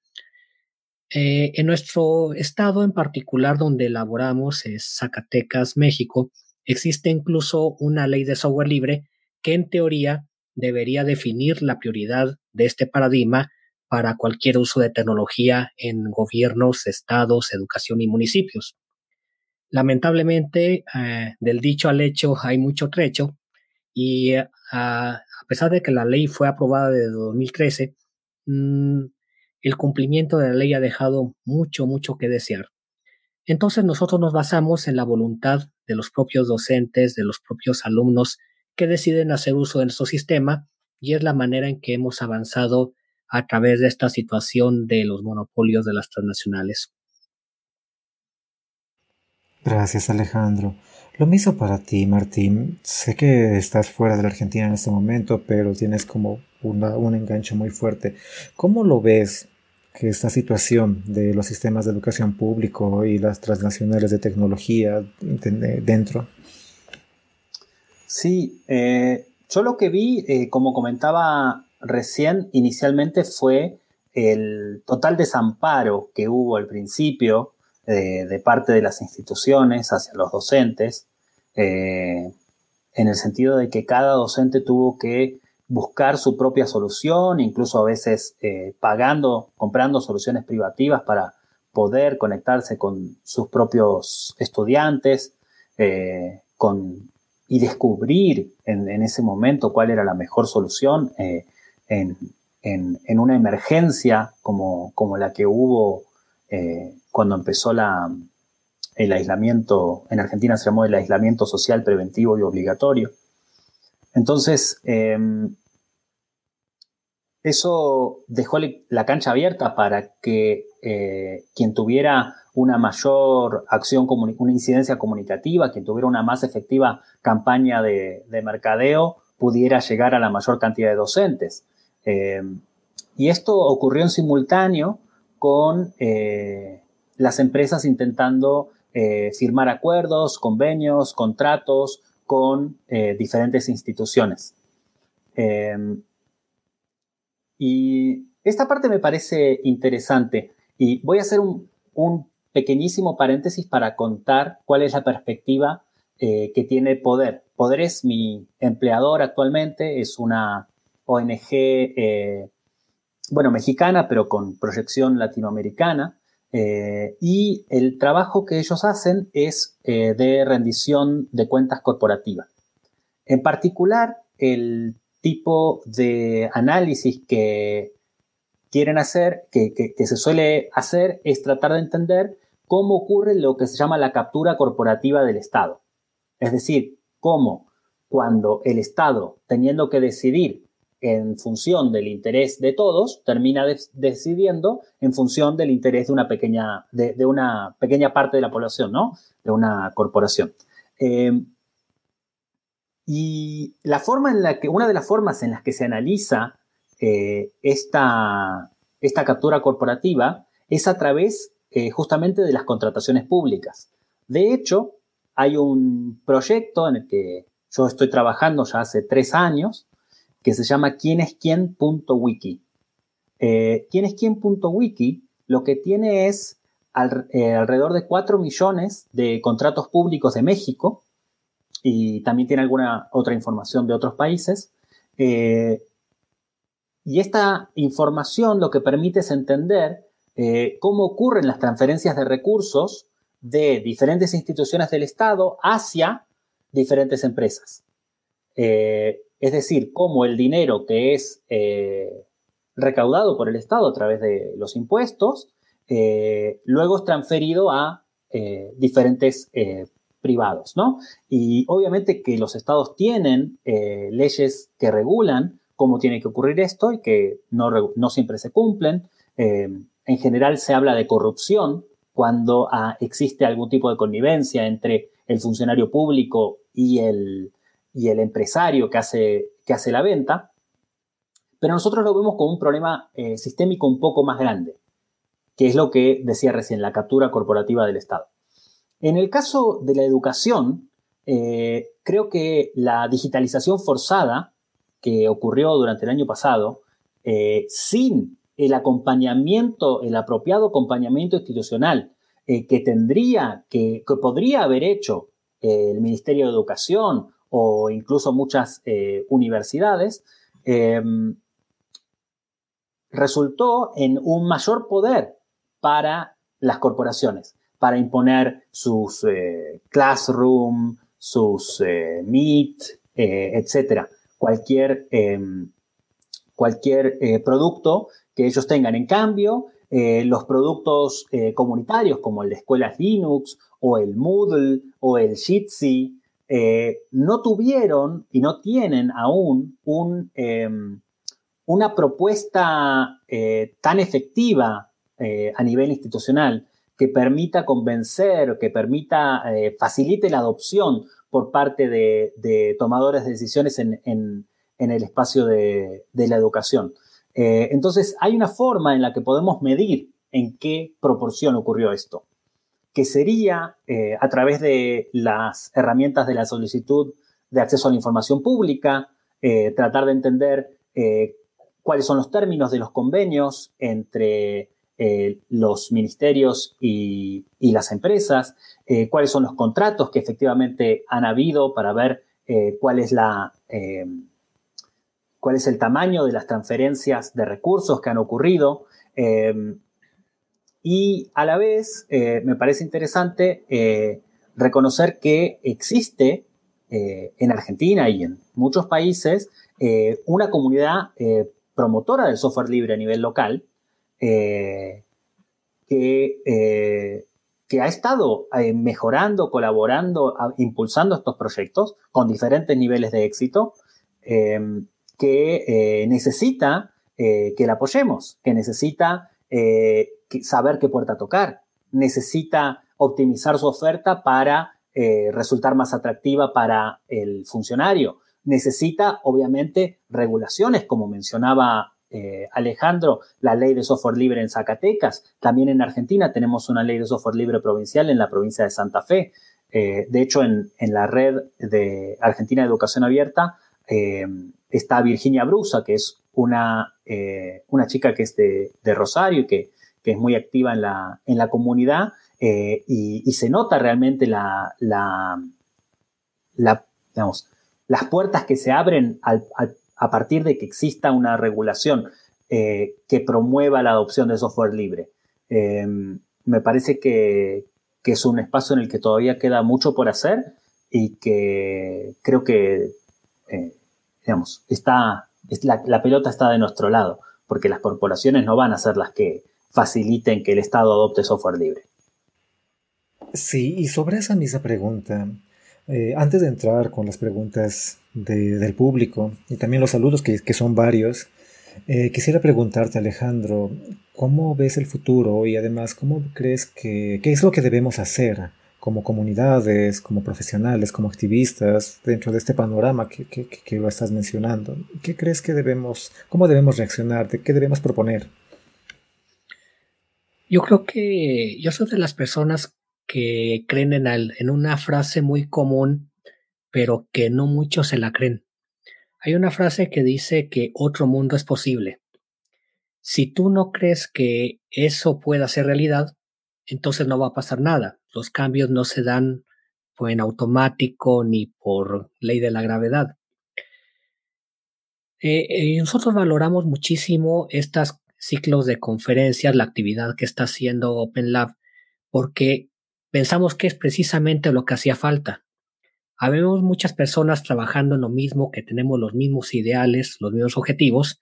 Eh, en nuestro estado en particular donde elaboramos, es Zacatecas, México, existe incluso una ley de software libre que en teoría debería definir la prioridad de este paradigma para cualquier uso de tecnología en gobiernos, estados, educación y municipios. Lamentablemente, eh, del dicho al hecho hay mucho trecho y eh, a, pesar de que la ley fue aprobada desde 2013, mm, el cumplimiento de la ley ha dejado mucho, mucho que desear. Entonces nosotros nos basamos en la voluntad de los propios docentes, de los propios alumnos que deciden hacer uso de nuestro sistema y es la manera en que hemos avanzado a través de esta situación de los monopolios de las transnacionales. Gracias Alejandro. Lo mismo para ti, Martín. Sé que estás fuera de la Argentina en este momento, pero tienes como un enganche muy fuerte. ¿Cómo lo ves que esta situación de los sistemas de educación público y las transnacionales de tecnología dentro? Sí, eh, yo lo que vi, eh, como comentaba recién, inicialmente fue el total desamparo que hubo al principio eh, de parte de las instituciones hacia los docentes, en el sentido de que cada docente tuvo que buscar su propia solución, incluso a veces pagando, comprando soluciones privativas para poder conectarse con sus propios estudiantes, con y descubrir en, ese momento cuál era la mejor solución eh, en, una emergencia como, como, la que hubo eh, cuando empezó la, el aislamiento, en Argentina se llamó el aislamiento social preventivo y obligatorio. Entonces, em, eso dejó la cancha abierta para que eh, quien tuviera una mayor acción, una incidencia comunicativa, quien tuviera una más efectiva campaña de, mercadeo, pudiera llegar a la mayor cantidad de docentes. Eh, y esto ocurrió en simultáneo con eh, las empresas intentando firmar acuerdos, convenios, contratos con diferentes instituciones. Y esta parte me parece interesante y voy a hacer un, pequeñísimo paréntesis para contar cuál es la perspectiva eh, que tiene Poder. Poder es mi empleador actualmente, es una ONG, eh, bueno, mexicana, pero con proyección latinoamericana. Eh, y el trabajo que ellos hacen es de rendición de cuentas corporativas. En particular, el tipo de análisis que quieren hacer, que, se suele hacer, es tratar de entender cómo ocurre lo que se llama la captura corporativa del Estado. Es decir, cómo cuando el Estado, teniendo que decidir en función del interés de todos, termina decidiendo en función del interés de una pequeña, de, una pequeña parte de la población, ¿no? De una corporación. Eh, y la forma en la que, una de las formas en las que se analiza eh, esta, esta, captura corporativa es a través eh, justamente de las contrataciones públicas. De hecho, hay un proyecto en el que yo estoy trabajando ya hace tres años que se llama quién es quién.wiki. Eh, quién es quién.wiki lo que tiene es alrededor de 4 millones de contratos públicos de México y también tiene alguna otra información de otros países. Eh, y esta información lo que permite es entender eh, cómo ocurren las transferencias de recursos de diferentes instituciones del Estado hacia diferentes empresas. Eh, es decir, cómo el dinero que es recaudado por el Estado a través de los impuestos, luego es transferido a diferentes privados, ¿no? Y obviamente que los estados tienen eh, leyes que regulan cómo tiene que ocurrir esto y que no, siempre se cumplen. Eh, en general se habla de corrupción cuando ah, existe algún tipo de connivencia entre el funcionario público y el, y el empresario que hace, que hace la venta. Pero nosotros lo vemos como un problema eh, sistémico un poco más grande, que es lo que decía recién, la captura corporativa del Estado. En el caso de la educación, eh, creo que la digitalización forzada que ocurrió durante el año pasado, eh, sin el acompañamiento, el apropiado acompañamiento institucional eh, que tendría, que, podría haber hecho el Ministerio de Educación o incluso muchas universidades, em, resultó en un mayor poder para las corporaciones, para imponer sus classroom, sus eh, eh, etcétera. Cualquier, em, cualquier eh, producto que ellos tengan. En cambio, los productos comunitarios como el de escuelas Linux o el Moodle o el Jitsi no tuvieron y no tienen aún em, una propuesta tan efectiva a nivel institucional que permita convencer, que permita, facilite la adopción por parte de, tomadores de decisiones en, el espacio de, la educación. Eh, entonces, hay una forma en la que podemos medir en qué proporción ocurrió esto, que sería eh, a través de las herramientas de la solicitud de acceso a la información pública, eh, tratar de entender cuáles son los términos de los convenios entre los ministerios y, las empresas, cuáles son los contratos que efectivamente han habido para ver cuál es la cuál es el tamaño de las transferencias de recursos que han ocurrido. y a la vez me parece interesante reconocer que existe en Argentina y en muchos países una comunidad promotora del software libre a nivel local, eh, que, eh, que, ha estado eh, mejorando, colaborando, impulsando estos proyectos con diferentes niveles de éxito, que necesita que la apoyemos, que necesita saber qué puerta tocar, necesita optimizar su oferta para resultar más atractiva para el funcionario. Necesita, obviamente, regulaciones, como mencionaba eh, Alejandro, la ley de software libre en Zacatecas. También en Argentina tenemos una ley de software libre provincial en la provincia de Santa Fe. Eh, de hecho, en, la red de Argentina de Educación Abierta eh, está Virginia Brusa, que es una, una chica que es de, Rosario y que, es muy activa en la, en la comunidad y, se nota realmente la, la, las puertas que se abren a partir de que exista una regulación eh, que promueva la adopción de software libre. Em, me parece que, es un espacio en el que todavía queda mucho por hacer y que creo que, eh, digamos, está, la, la, pelota está de nuestro lado, porque las corporaciones no van a ser las que faciliten que el Estado adopte software libre. Sí, y sobre esa misma pregunta, eh, antes de entrar con las preguntas del público y también los saludos, que, son varios, eh, quisiera preguntarte, Alejandro, ¿cómo ves el futuro y además cómo crees que, qué es lo que debemos hacer como comunidades, como profesionales, como activistas dentro de este panorama que, lo estás mencionando? ¿Qué crees que debemos, cómo debemos reaccionar, qué debemos proponer? Yo creo que yo soy de las personas que creen en, en una frase muy común, pero que no muchos se la creen. Hay una frase que dice que otro mundo es posible. Si tú no crees que eso pueda ser realidad, entonces no va a pasar nada. Los cambios no se dan pues, en automático ni por ley de la gravedad. Eh, eh, nosotros valoramos muchísimo estos ciclos de conferencias, la actividad que está haciendo Open Lab, porque pensamos que es precisamente lo que hacía falta. Habemos muchas personas trabajando en lo mismo, que tenemos los mismos ideales, los mismos objetivos,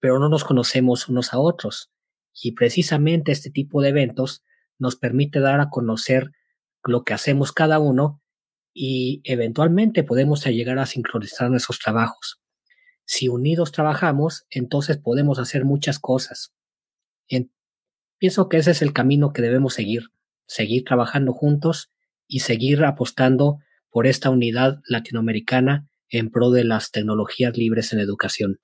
pero no nos conocemos unos a otros. Y precisamente este tipo de eventos nos permite dar a conocer lo que hacemos cada uno y eventualmente podemos llegar a sincronizar nuestros trabajos. Si unidos trabajamos, entonces podemos hacer muchas cosas. pienso que ese es el camino que debemos seguir seguir trabajando juntos y seguir apostando por esta unidad latinoamericana en pro de las tecnologías libres en educación.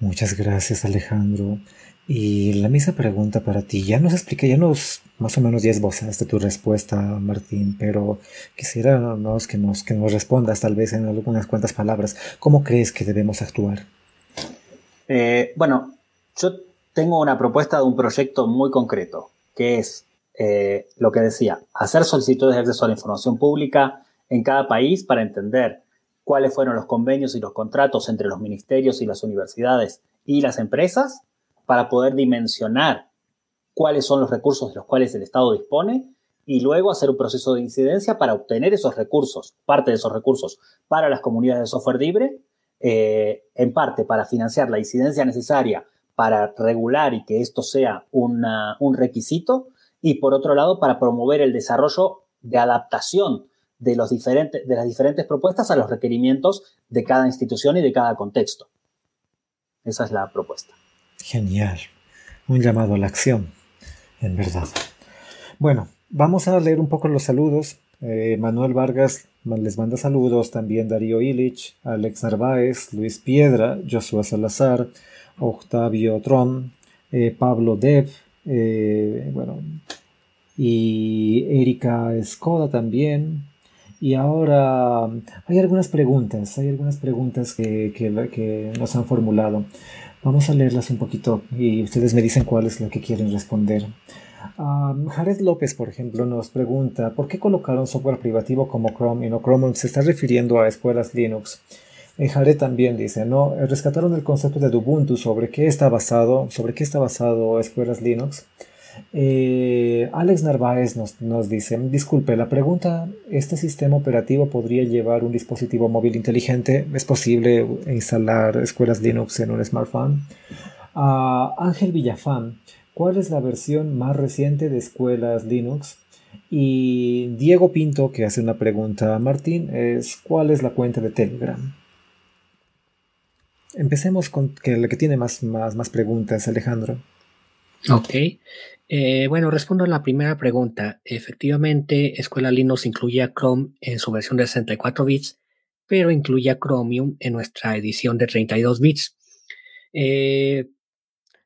Muchas gracias Alejandro. Y la misma pregunta para ti. Ya nos expliqué, ya nos más o menos ya esbozaste tu respuesta, Martín, pero quisiera que, nos, que nos respondas tal vez en algunas cuantas palabras. ¿Cómo crees que debemos actuar? Eh, bueno, yo tengo una propuesta de un proyecto muy concreto, que es eh, lo que decía, hacer solicitudes de acceso a la información pública en cada país para entender cuáles fueron los convenios y los contratos entre los ministerios y las universidades y las empresas para poder dimensionar cuáles son los recursos de los cuales el Estado dispone y luego hacer un proceso de incidencia para obtener esos recursos, parte de esos recursos para las comunidades de software libre, eh, en parte para financiar la incidencia necesaria para regular y que esto sea un requisito, y por otro lado para promover el desarrollo de adaptación de, las diferentes propuestas a los requerimientos de cada institución y de cada contexto. Esa es la propuesta. Genial. Un llamado a la acción, en verdad. Bueno, vamos a leer un poco los saludos. Eh, Manuel Vargas les manda saludos, también Darío Illich, Alex Narváez, Luis Piedra, Joshua Salazar, Octavio Tron, eh, Pablo Dev, eh, bueno, y Erika Escoda también. Y ahora hay algunas preguntas, hay algunas preguntas que, que nos han formulado. Vamos a leerlas un poquito y ustedes me dicen cuál es la que quieren responder. Jared López, por ejemplo, nos pregunta ¿por qué colocaron software privativo como Chrome y no Chrome? Se está refiriendo a escuelas Linux. Y Jared también dice, no, eh, rescataron el concepto de Ubuntu sobre qué está basado, sobre qué está basado escuelas Linux. Eh, Alex Narváez nos, dice, disculpe, la pregunta, ¿este sistema operativo podría llevar un dispositivo móvil inteligente? ¿Es posible instalar escuelas Linux en un smartphone? Ángel Villafán, ¿cuál es la versión más reciente de escuelas Linux? Y Diego Pinto, que hace una pregunta a Martín, es ¿cuál es la cuenta de Telegram? Empecemos con que, que tiene más, más, más preguntas, Alejandro. Ok. Eh, bueno, respondo a la primera pregunta. Efectivamente, Escuela Linux incluye Chrome en su versión de 64 bits, pero incluye Chromium en nuestra edición de 32 bits. Eh,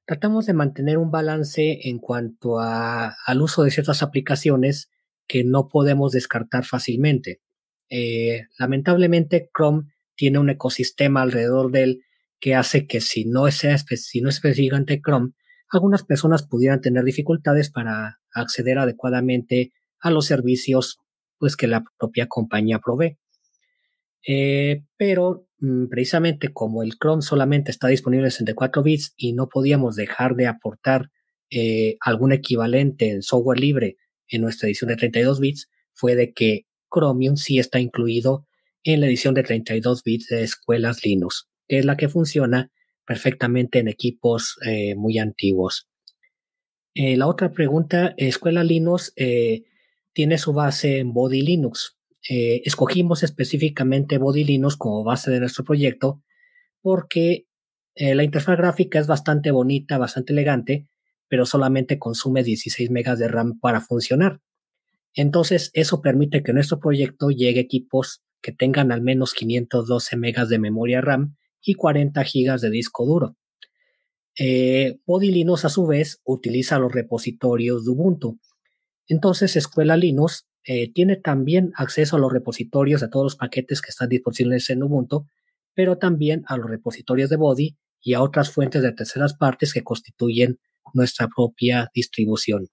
tratamos de mantener un balance en cuanto al uso de ciertas aplicaciones que no podemos descartar fácilmente. Eh, lamentablemente, Chrome tiene un ecosistema alrededor de él que hace que si no, sea, si no es específicamente Chrome, algunas personas pudieran tener dificultades para acceder adecuadamente a los servicios pues, que la propia compañía provee. Eh, pero mm, precisamente como el Chrome solamente está disponible en 64 bits y no podíamos dejar de aportar eh, algún equivalente en software libre en nuestra edición de 32 bits, fue de que Chromium sí está incluido en la edición de 32 bits de escuelas Linux, que es la que funciona perfectamente en equipos eh, muy antiguos. Eh, la otra pregunta, Escuela Linux eh, tiene su base en Body Linux. escogimos específicamente Body Linux como base de nuestro proyecto porque la interfaz gráfica es bastante bonita, bastante elegante, pero solamente consume 16 megas de RAM para funcionar. Entonces, eso permite que nuestro proyecto llegue a equipos que tengan al menos 512 megas de memoria RAM y 40 gigas de disco duro. Eh, Linux a su vez utiliza los repositorios de Ubuntu. Entonces Escuela Linux eh, tiene también acceso a los repositorios de todos los paquetes que están disponibles en Ubuntu, pero también a los repositorios de Body y a otras fuentes de terceras partes que constituyen nuestra propia distribución.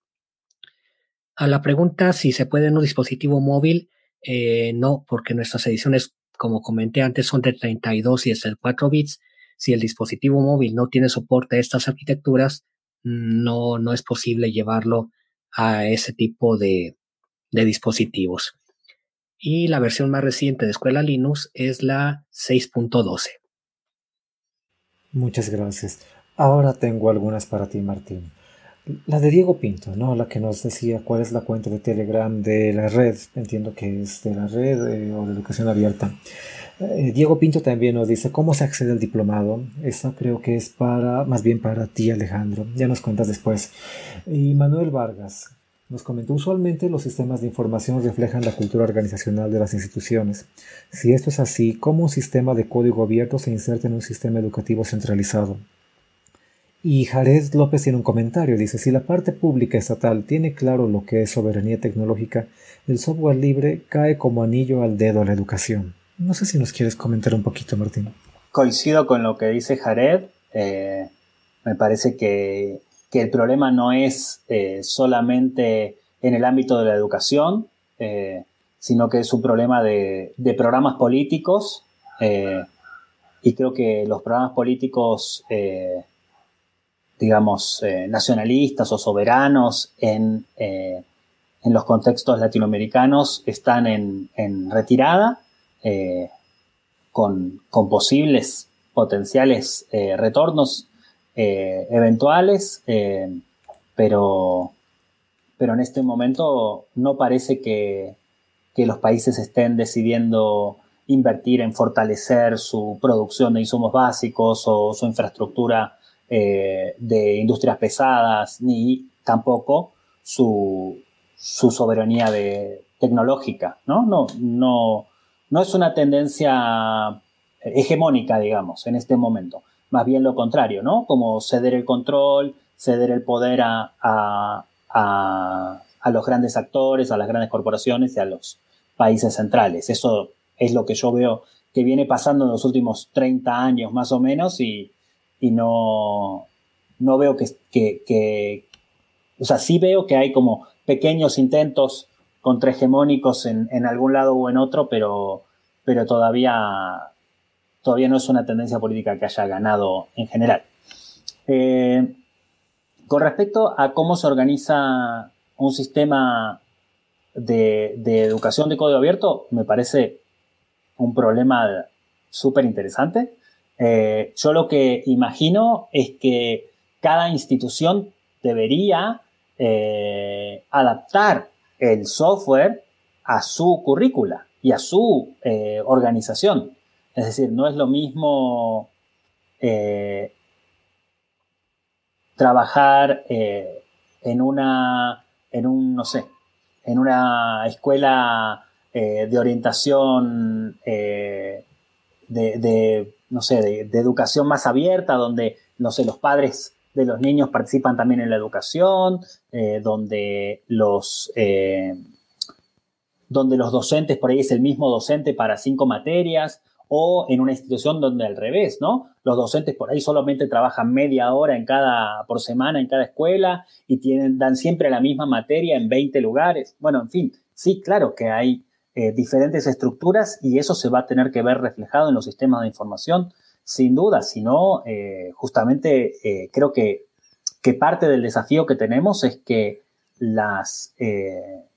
A la pregunta si se puede en un dispositivo móvil, eh, no, porque nuestras ediciones como comenté antes, son de 32 y es el 4 bits. Si el dispositivo móvil no tiene soporte a estas arquitecturas, no, no es posible llevarlo a ese tipo de, de dispositivos. Y la versión más reciente de Escuela Linux es la 6.12. Muchas gracias. Ahora tengo algunas para ti, Martín. La de Diego Pinto, ¿no? La que nos decía cuál es la cuenta de Telegram de la red. Entiendo que es de la red eh, o de educación abierta. Eh, Diego Pinto también nos dice cómo se accede al diplomado. Esa creo que es para, más bien para ti, Alejandro. Ya nos cuentas después. Y Manuel Vargas nos comentó, usualmente los sistemas de información reflejan la cultura organizacional de las instituciones. Si esto es así, ¿cómo un sistema de código abierto se inserta en un sistema educativo centralizado? Y Jared López tiene un comentario, dice, si la parte pública estatal tiene claro lo que es soberanía tecnológica, el software libre cae como anillo al dedo a la educación. No sé si nos quieres comentar un poquito, Martín. Coincido con lo que dice Jared. Eh, me parece que, el problema no es eh, solamente en el ámbito de la educación, eh, sino que es un problema de, de programas políticos. y creo que los programas políticos digamos, eh, nacionalistas o soberanos en, eh, en, los contextos latinoamericanos están en, en retirada, eh, con, con, posibles potenciales retornos eventuales, pero, pero en este momento no parece que, que los países estén decidiendo invertir en fortalecer su producción de insumos básicos o su infraestructura eh, de industrias pesadas, ni tampoco su, soberanía de, tecnológica, ¿no? No, no, no es una tendencia hegemónica, digamos, en este momento. Más bien lo contrario, ¿no? Como ceder el control, ceder el poder a, a, a, los grandes actores, a las grandes corporaciones y a los países centrales. Eso es lo que yo veo que viene pasando en los últimos 30 años más o menos y, y no, no veo que, que, o sea, sí veo que hay como pequeños intentos contrahegemónicos en, en algún lado o en otro, pero, pero todavía, todavía no es una tendencia política que haya ganado en general. Eh, con respecto a cómo se organiza un sistema de, de educación de código abierto, me parece un problema súper interesante. Eh, yo lo que imagino es que cada institución debería eh, adaptar el software a su currícula y a su eh, organización. Es decir, no es lo mismo trabajar en una, en un, no sé, en una escuela de orientación de, no sé, de, educación más abierta, donde, no sé, los padres de los niños participan también en la educación, eh, donde los... Eh, donde los docentes, por ahí es el mismo docente para cinco materias, o en una institución donde al revés, ¿no? Los docentes por ahí solamente trabajan media hora en cada, por semana en cada escuela y tienen, dan siempre la misma materia en 20 lugares. Bueno, en fin, sí, claro que hay eh, diferentes estructuras y eso se va a tener que ver reflejado en los sistemas de información, sin duda, si no, eh, justamente eh, creo que, que, parte del desafío que tenemos es que las,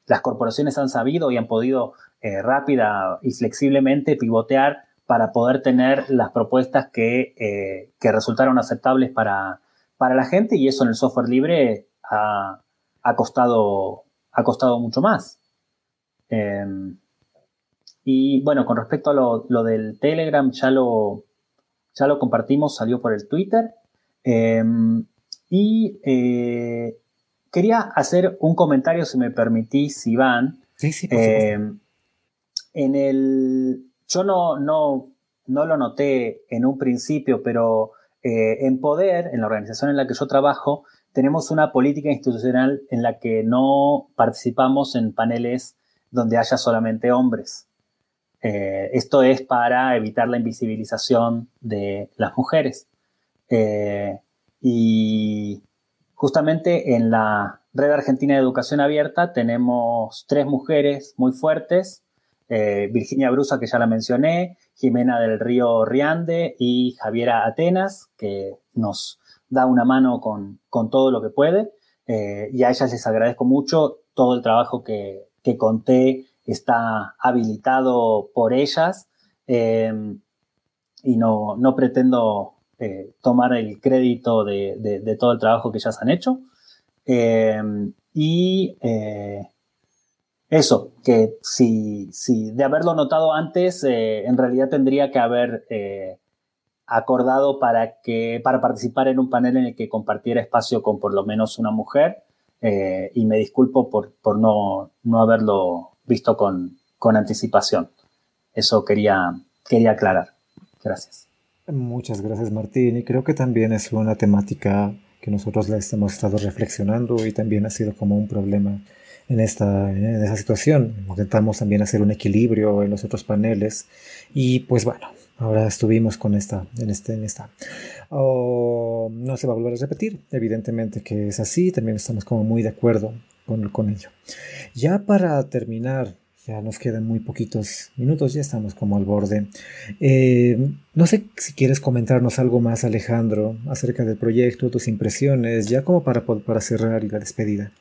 las corporaciones han sabido y han podido rápida y flexiblemente pivotear para poder tener las propuestas que, que resultaron aceptables para, para la gente y eso en el software libre ha, ha costado, ha costado mucho más. Em, y bueno, con respecto a lo, del Telegram, ya lo, ya lo compartimos, salió por el Twitter. Em, y eh, quería hacer un comentario, si me permitís, Iván. Sí, sí, em, en el, yo no, no, no lo noté en un principio, pero eh, en Poder, en la organización en la que yo trabajo, tenemos una política institucional en la que no participamos en paneles donde haya solamente hombres. Eh, esto es para evitar la invisibilización de las mujeres. Eh, y justamente en la Red Argentina de Educación Abierta tenemos tres mujeres muy fuertes, eh, Virginia Brusa, que ya la mencioné, Jimena del Río Riande y Javiera Atenas, que nos da una mano con, todo lo que puede. y a ellas les agradezco mucho todo el trabajo que, que conté está habilitado por ellas eh, y no, no pretendo eh, tomar el crédito de, todo el trabajo que ellas han hecho. Eh, y eso, que si, si, de haberlo notado antes, en realidad tendría que haber acordado para, que, para participar en un panel en el que compartiera espacio con por lo menos una mujer. y me disculpo por, por no, no haberlo visto con, con anticipación. Eso quería, quería aclarar. Gracias. Muchas gracias Martín y creo que también es una temática que nosotros la hemos estado reflexionando y también ha sido como un problema en esta, en esa situación. Intentamos también hacer un equilibrio en los otros paneles y pues bueno, ahora estuvimos con esta, en, este, en esta. Oh, no se va a volver a repetir, evidentemente que es así, también estamos como muy de acuerdo con, ello. Ya para terminar, ya nos quedan muy poquitos minutos, ya estamos como al borde. Eh, no sé si quieres comentarnos algo más, Alejandro, acerca del proyecto, tus impresiones, ya como para, para cerrar y la despedida.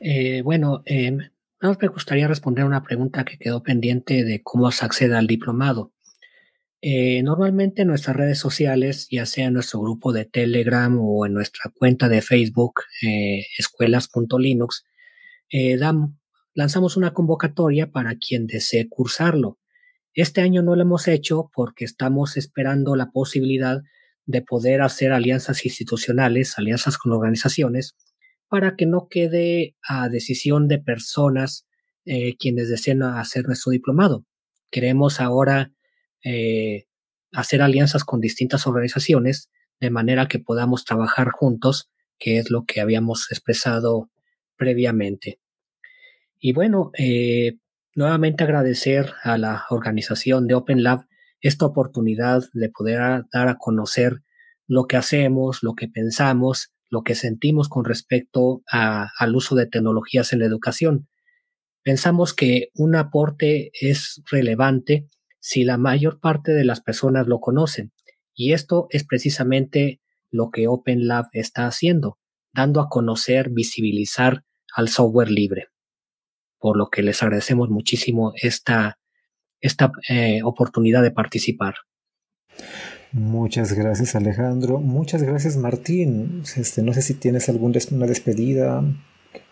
Eh, bueno, eh, me gustaría responder una pregunta que quedó pendiente de cómo se accede al diplomado. Eh, normalmente en nuestras redes sociales, ya sea en nuestro grupo de Telegram o en nuestra cuenta de Facebook, eh, escuelas.linux, eh, lanzamos una convocatoria para quien desee cursarlo. Este año no lo hemos hecho porque estamos esperando la posibilidad de poder hacer alianzas institucionales, alianzas con organizaciones, para que no quede a decisión de personas quienes deseen hacer nuestro diplomado. Queremos ahora eh, hacer alianzas con distintas organizaciones de manera que podamos trabajar juntos, que es lo que habíamos expresado previamente. Y bueno, eh, nuevamente agradecer a la organización de Open Lab esta oportunidad de poder dar a conocer lo que hacemos, lo que pensamos, lo que sentimos con respecto al uso de tecnologías en la educación. Pensamos que un aporte es relevante si la mayor parte de las personas lo conocen. Y esto es precisamente lo que Open Lab está haciendo, dando a conocer, visibilizar al software libre. Por lo que les agradecemos muchísimo esta, esta eh, oportunidad de participar. Muchas gracias Alejandro. Muchas gracias Martín. Este, no sé si tienes alguna despedida.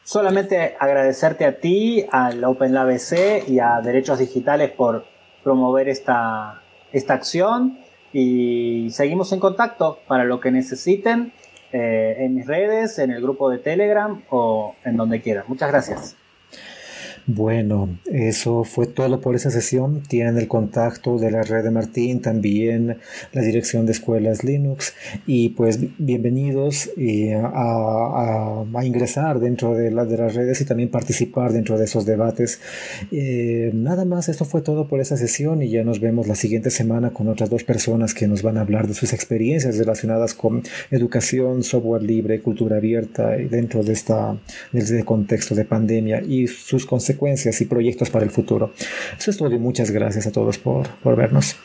Solamente agradecerte a ti, al Open Lab C y a Derechos Digitales por promover esta, esta acción y seguimos en contacto para lo que necesiten eh, en mis redes, en el grupo de Telegram o en donde quieran. Muchas gracias. Bueno, eso fue todo por esa sesión. Tienen el contacto de la red de Martín, también la dirección de escuelas Linux y pues bienvenidos a, ingresar dentro de, la, de las redes y también participar dentro de esos debates. Eh, nada más, esto fue todo por esa sesión y ya nos vemos la siguiente semana con otras dos personas que nos van a hablar de sus experiencias relacionadas con educación, software libre, cultura abierta dentro de, de este contexto de pandemia y sus consecuencias y proyectos para el futuro. Eso es todo y muchas gracias a todos por, por vernos.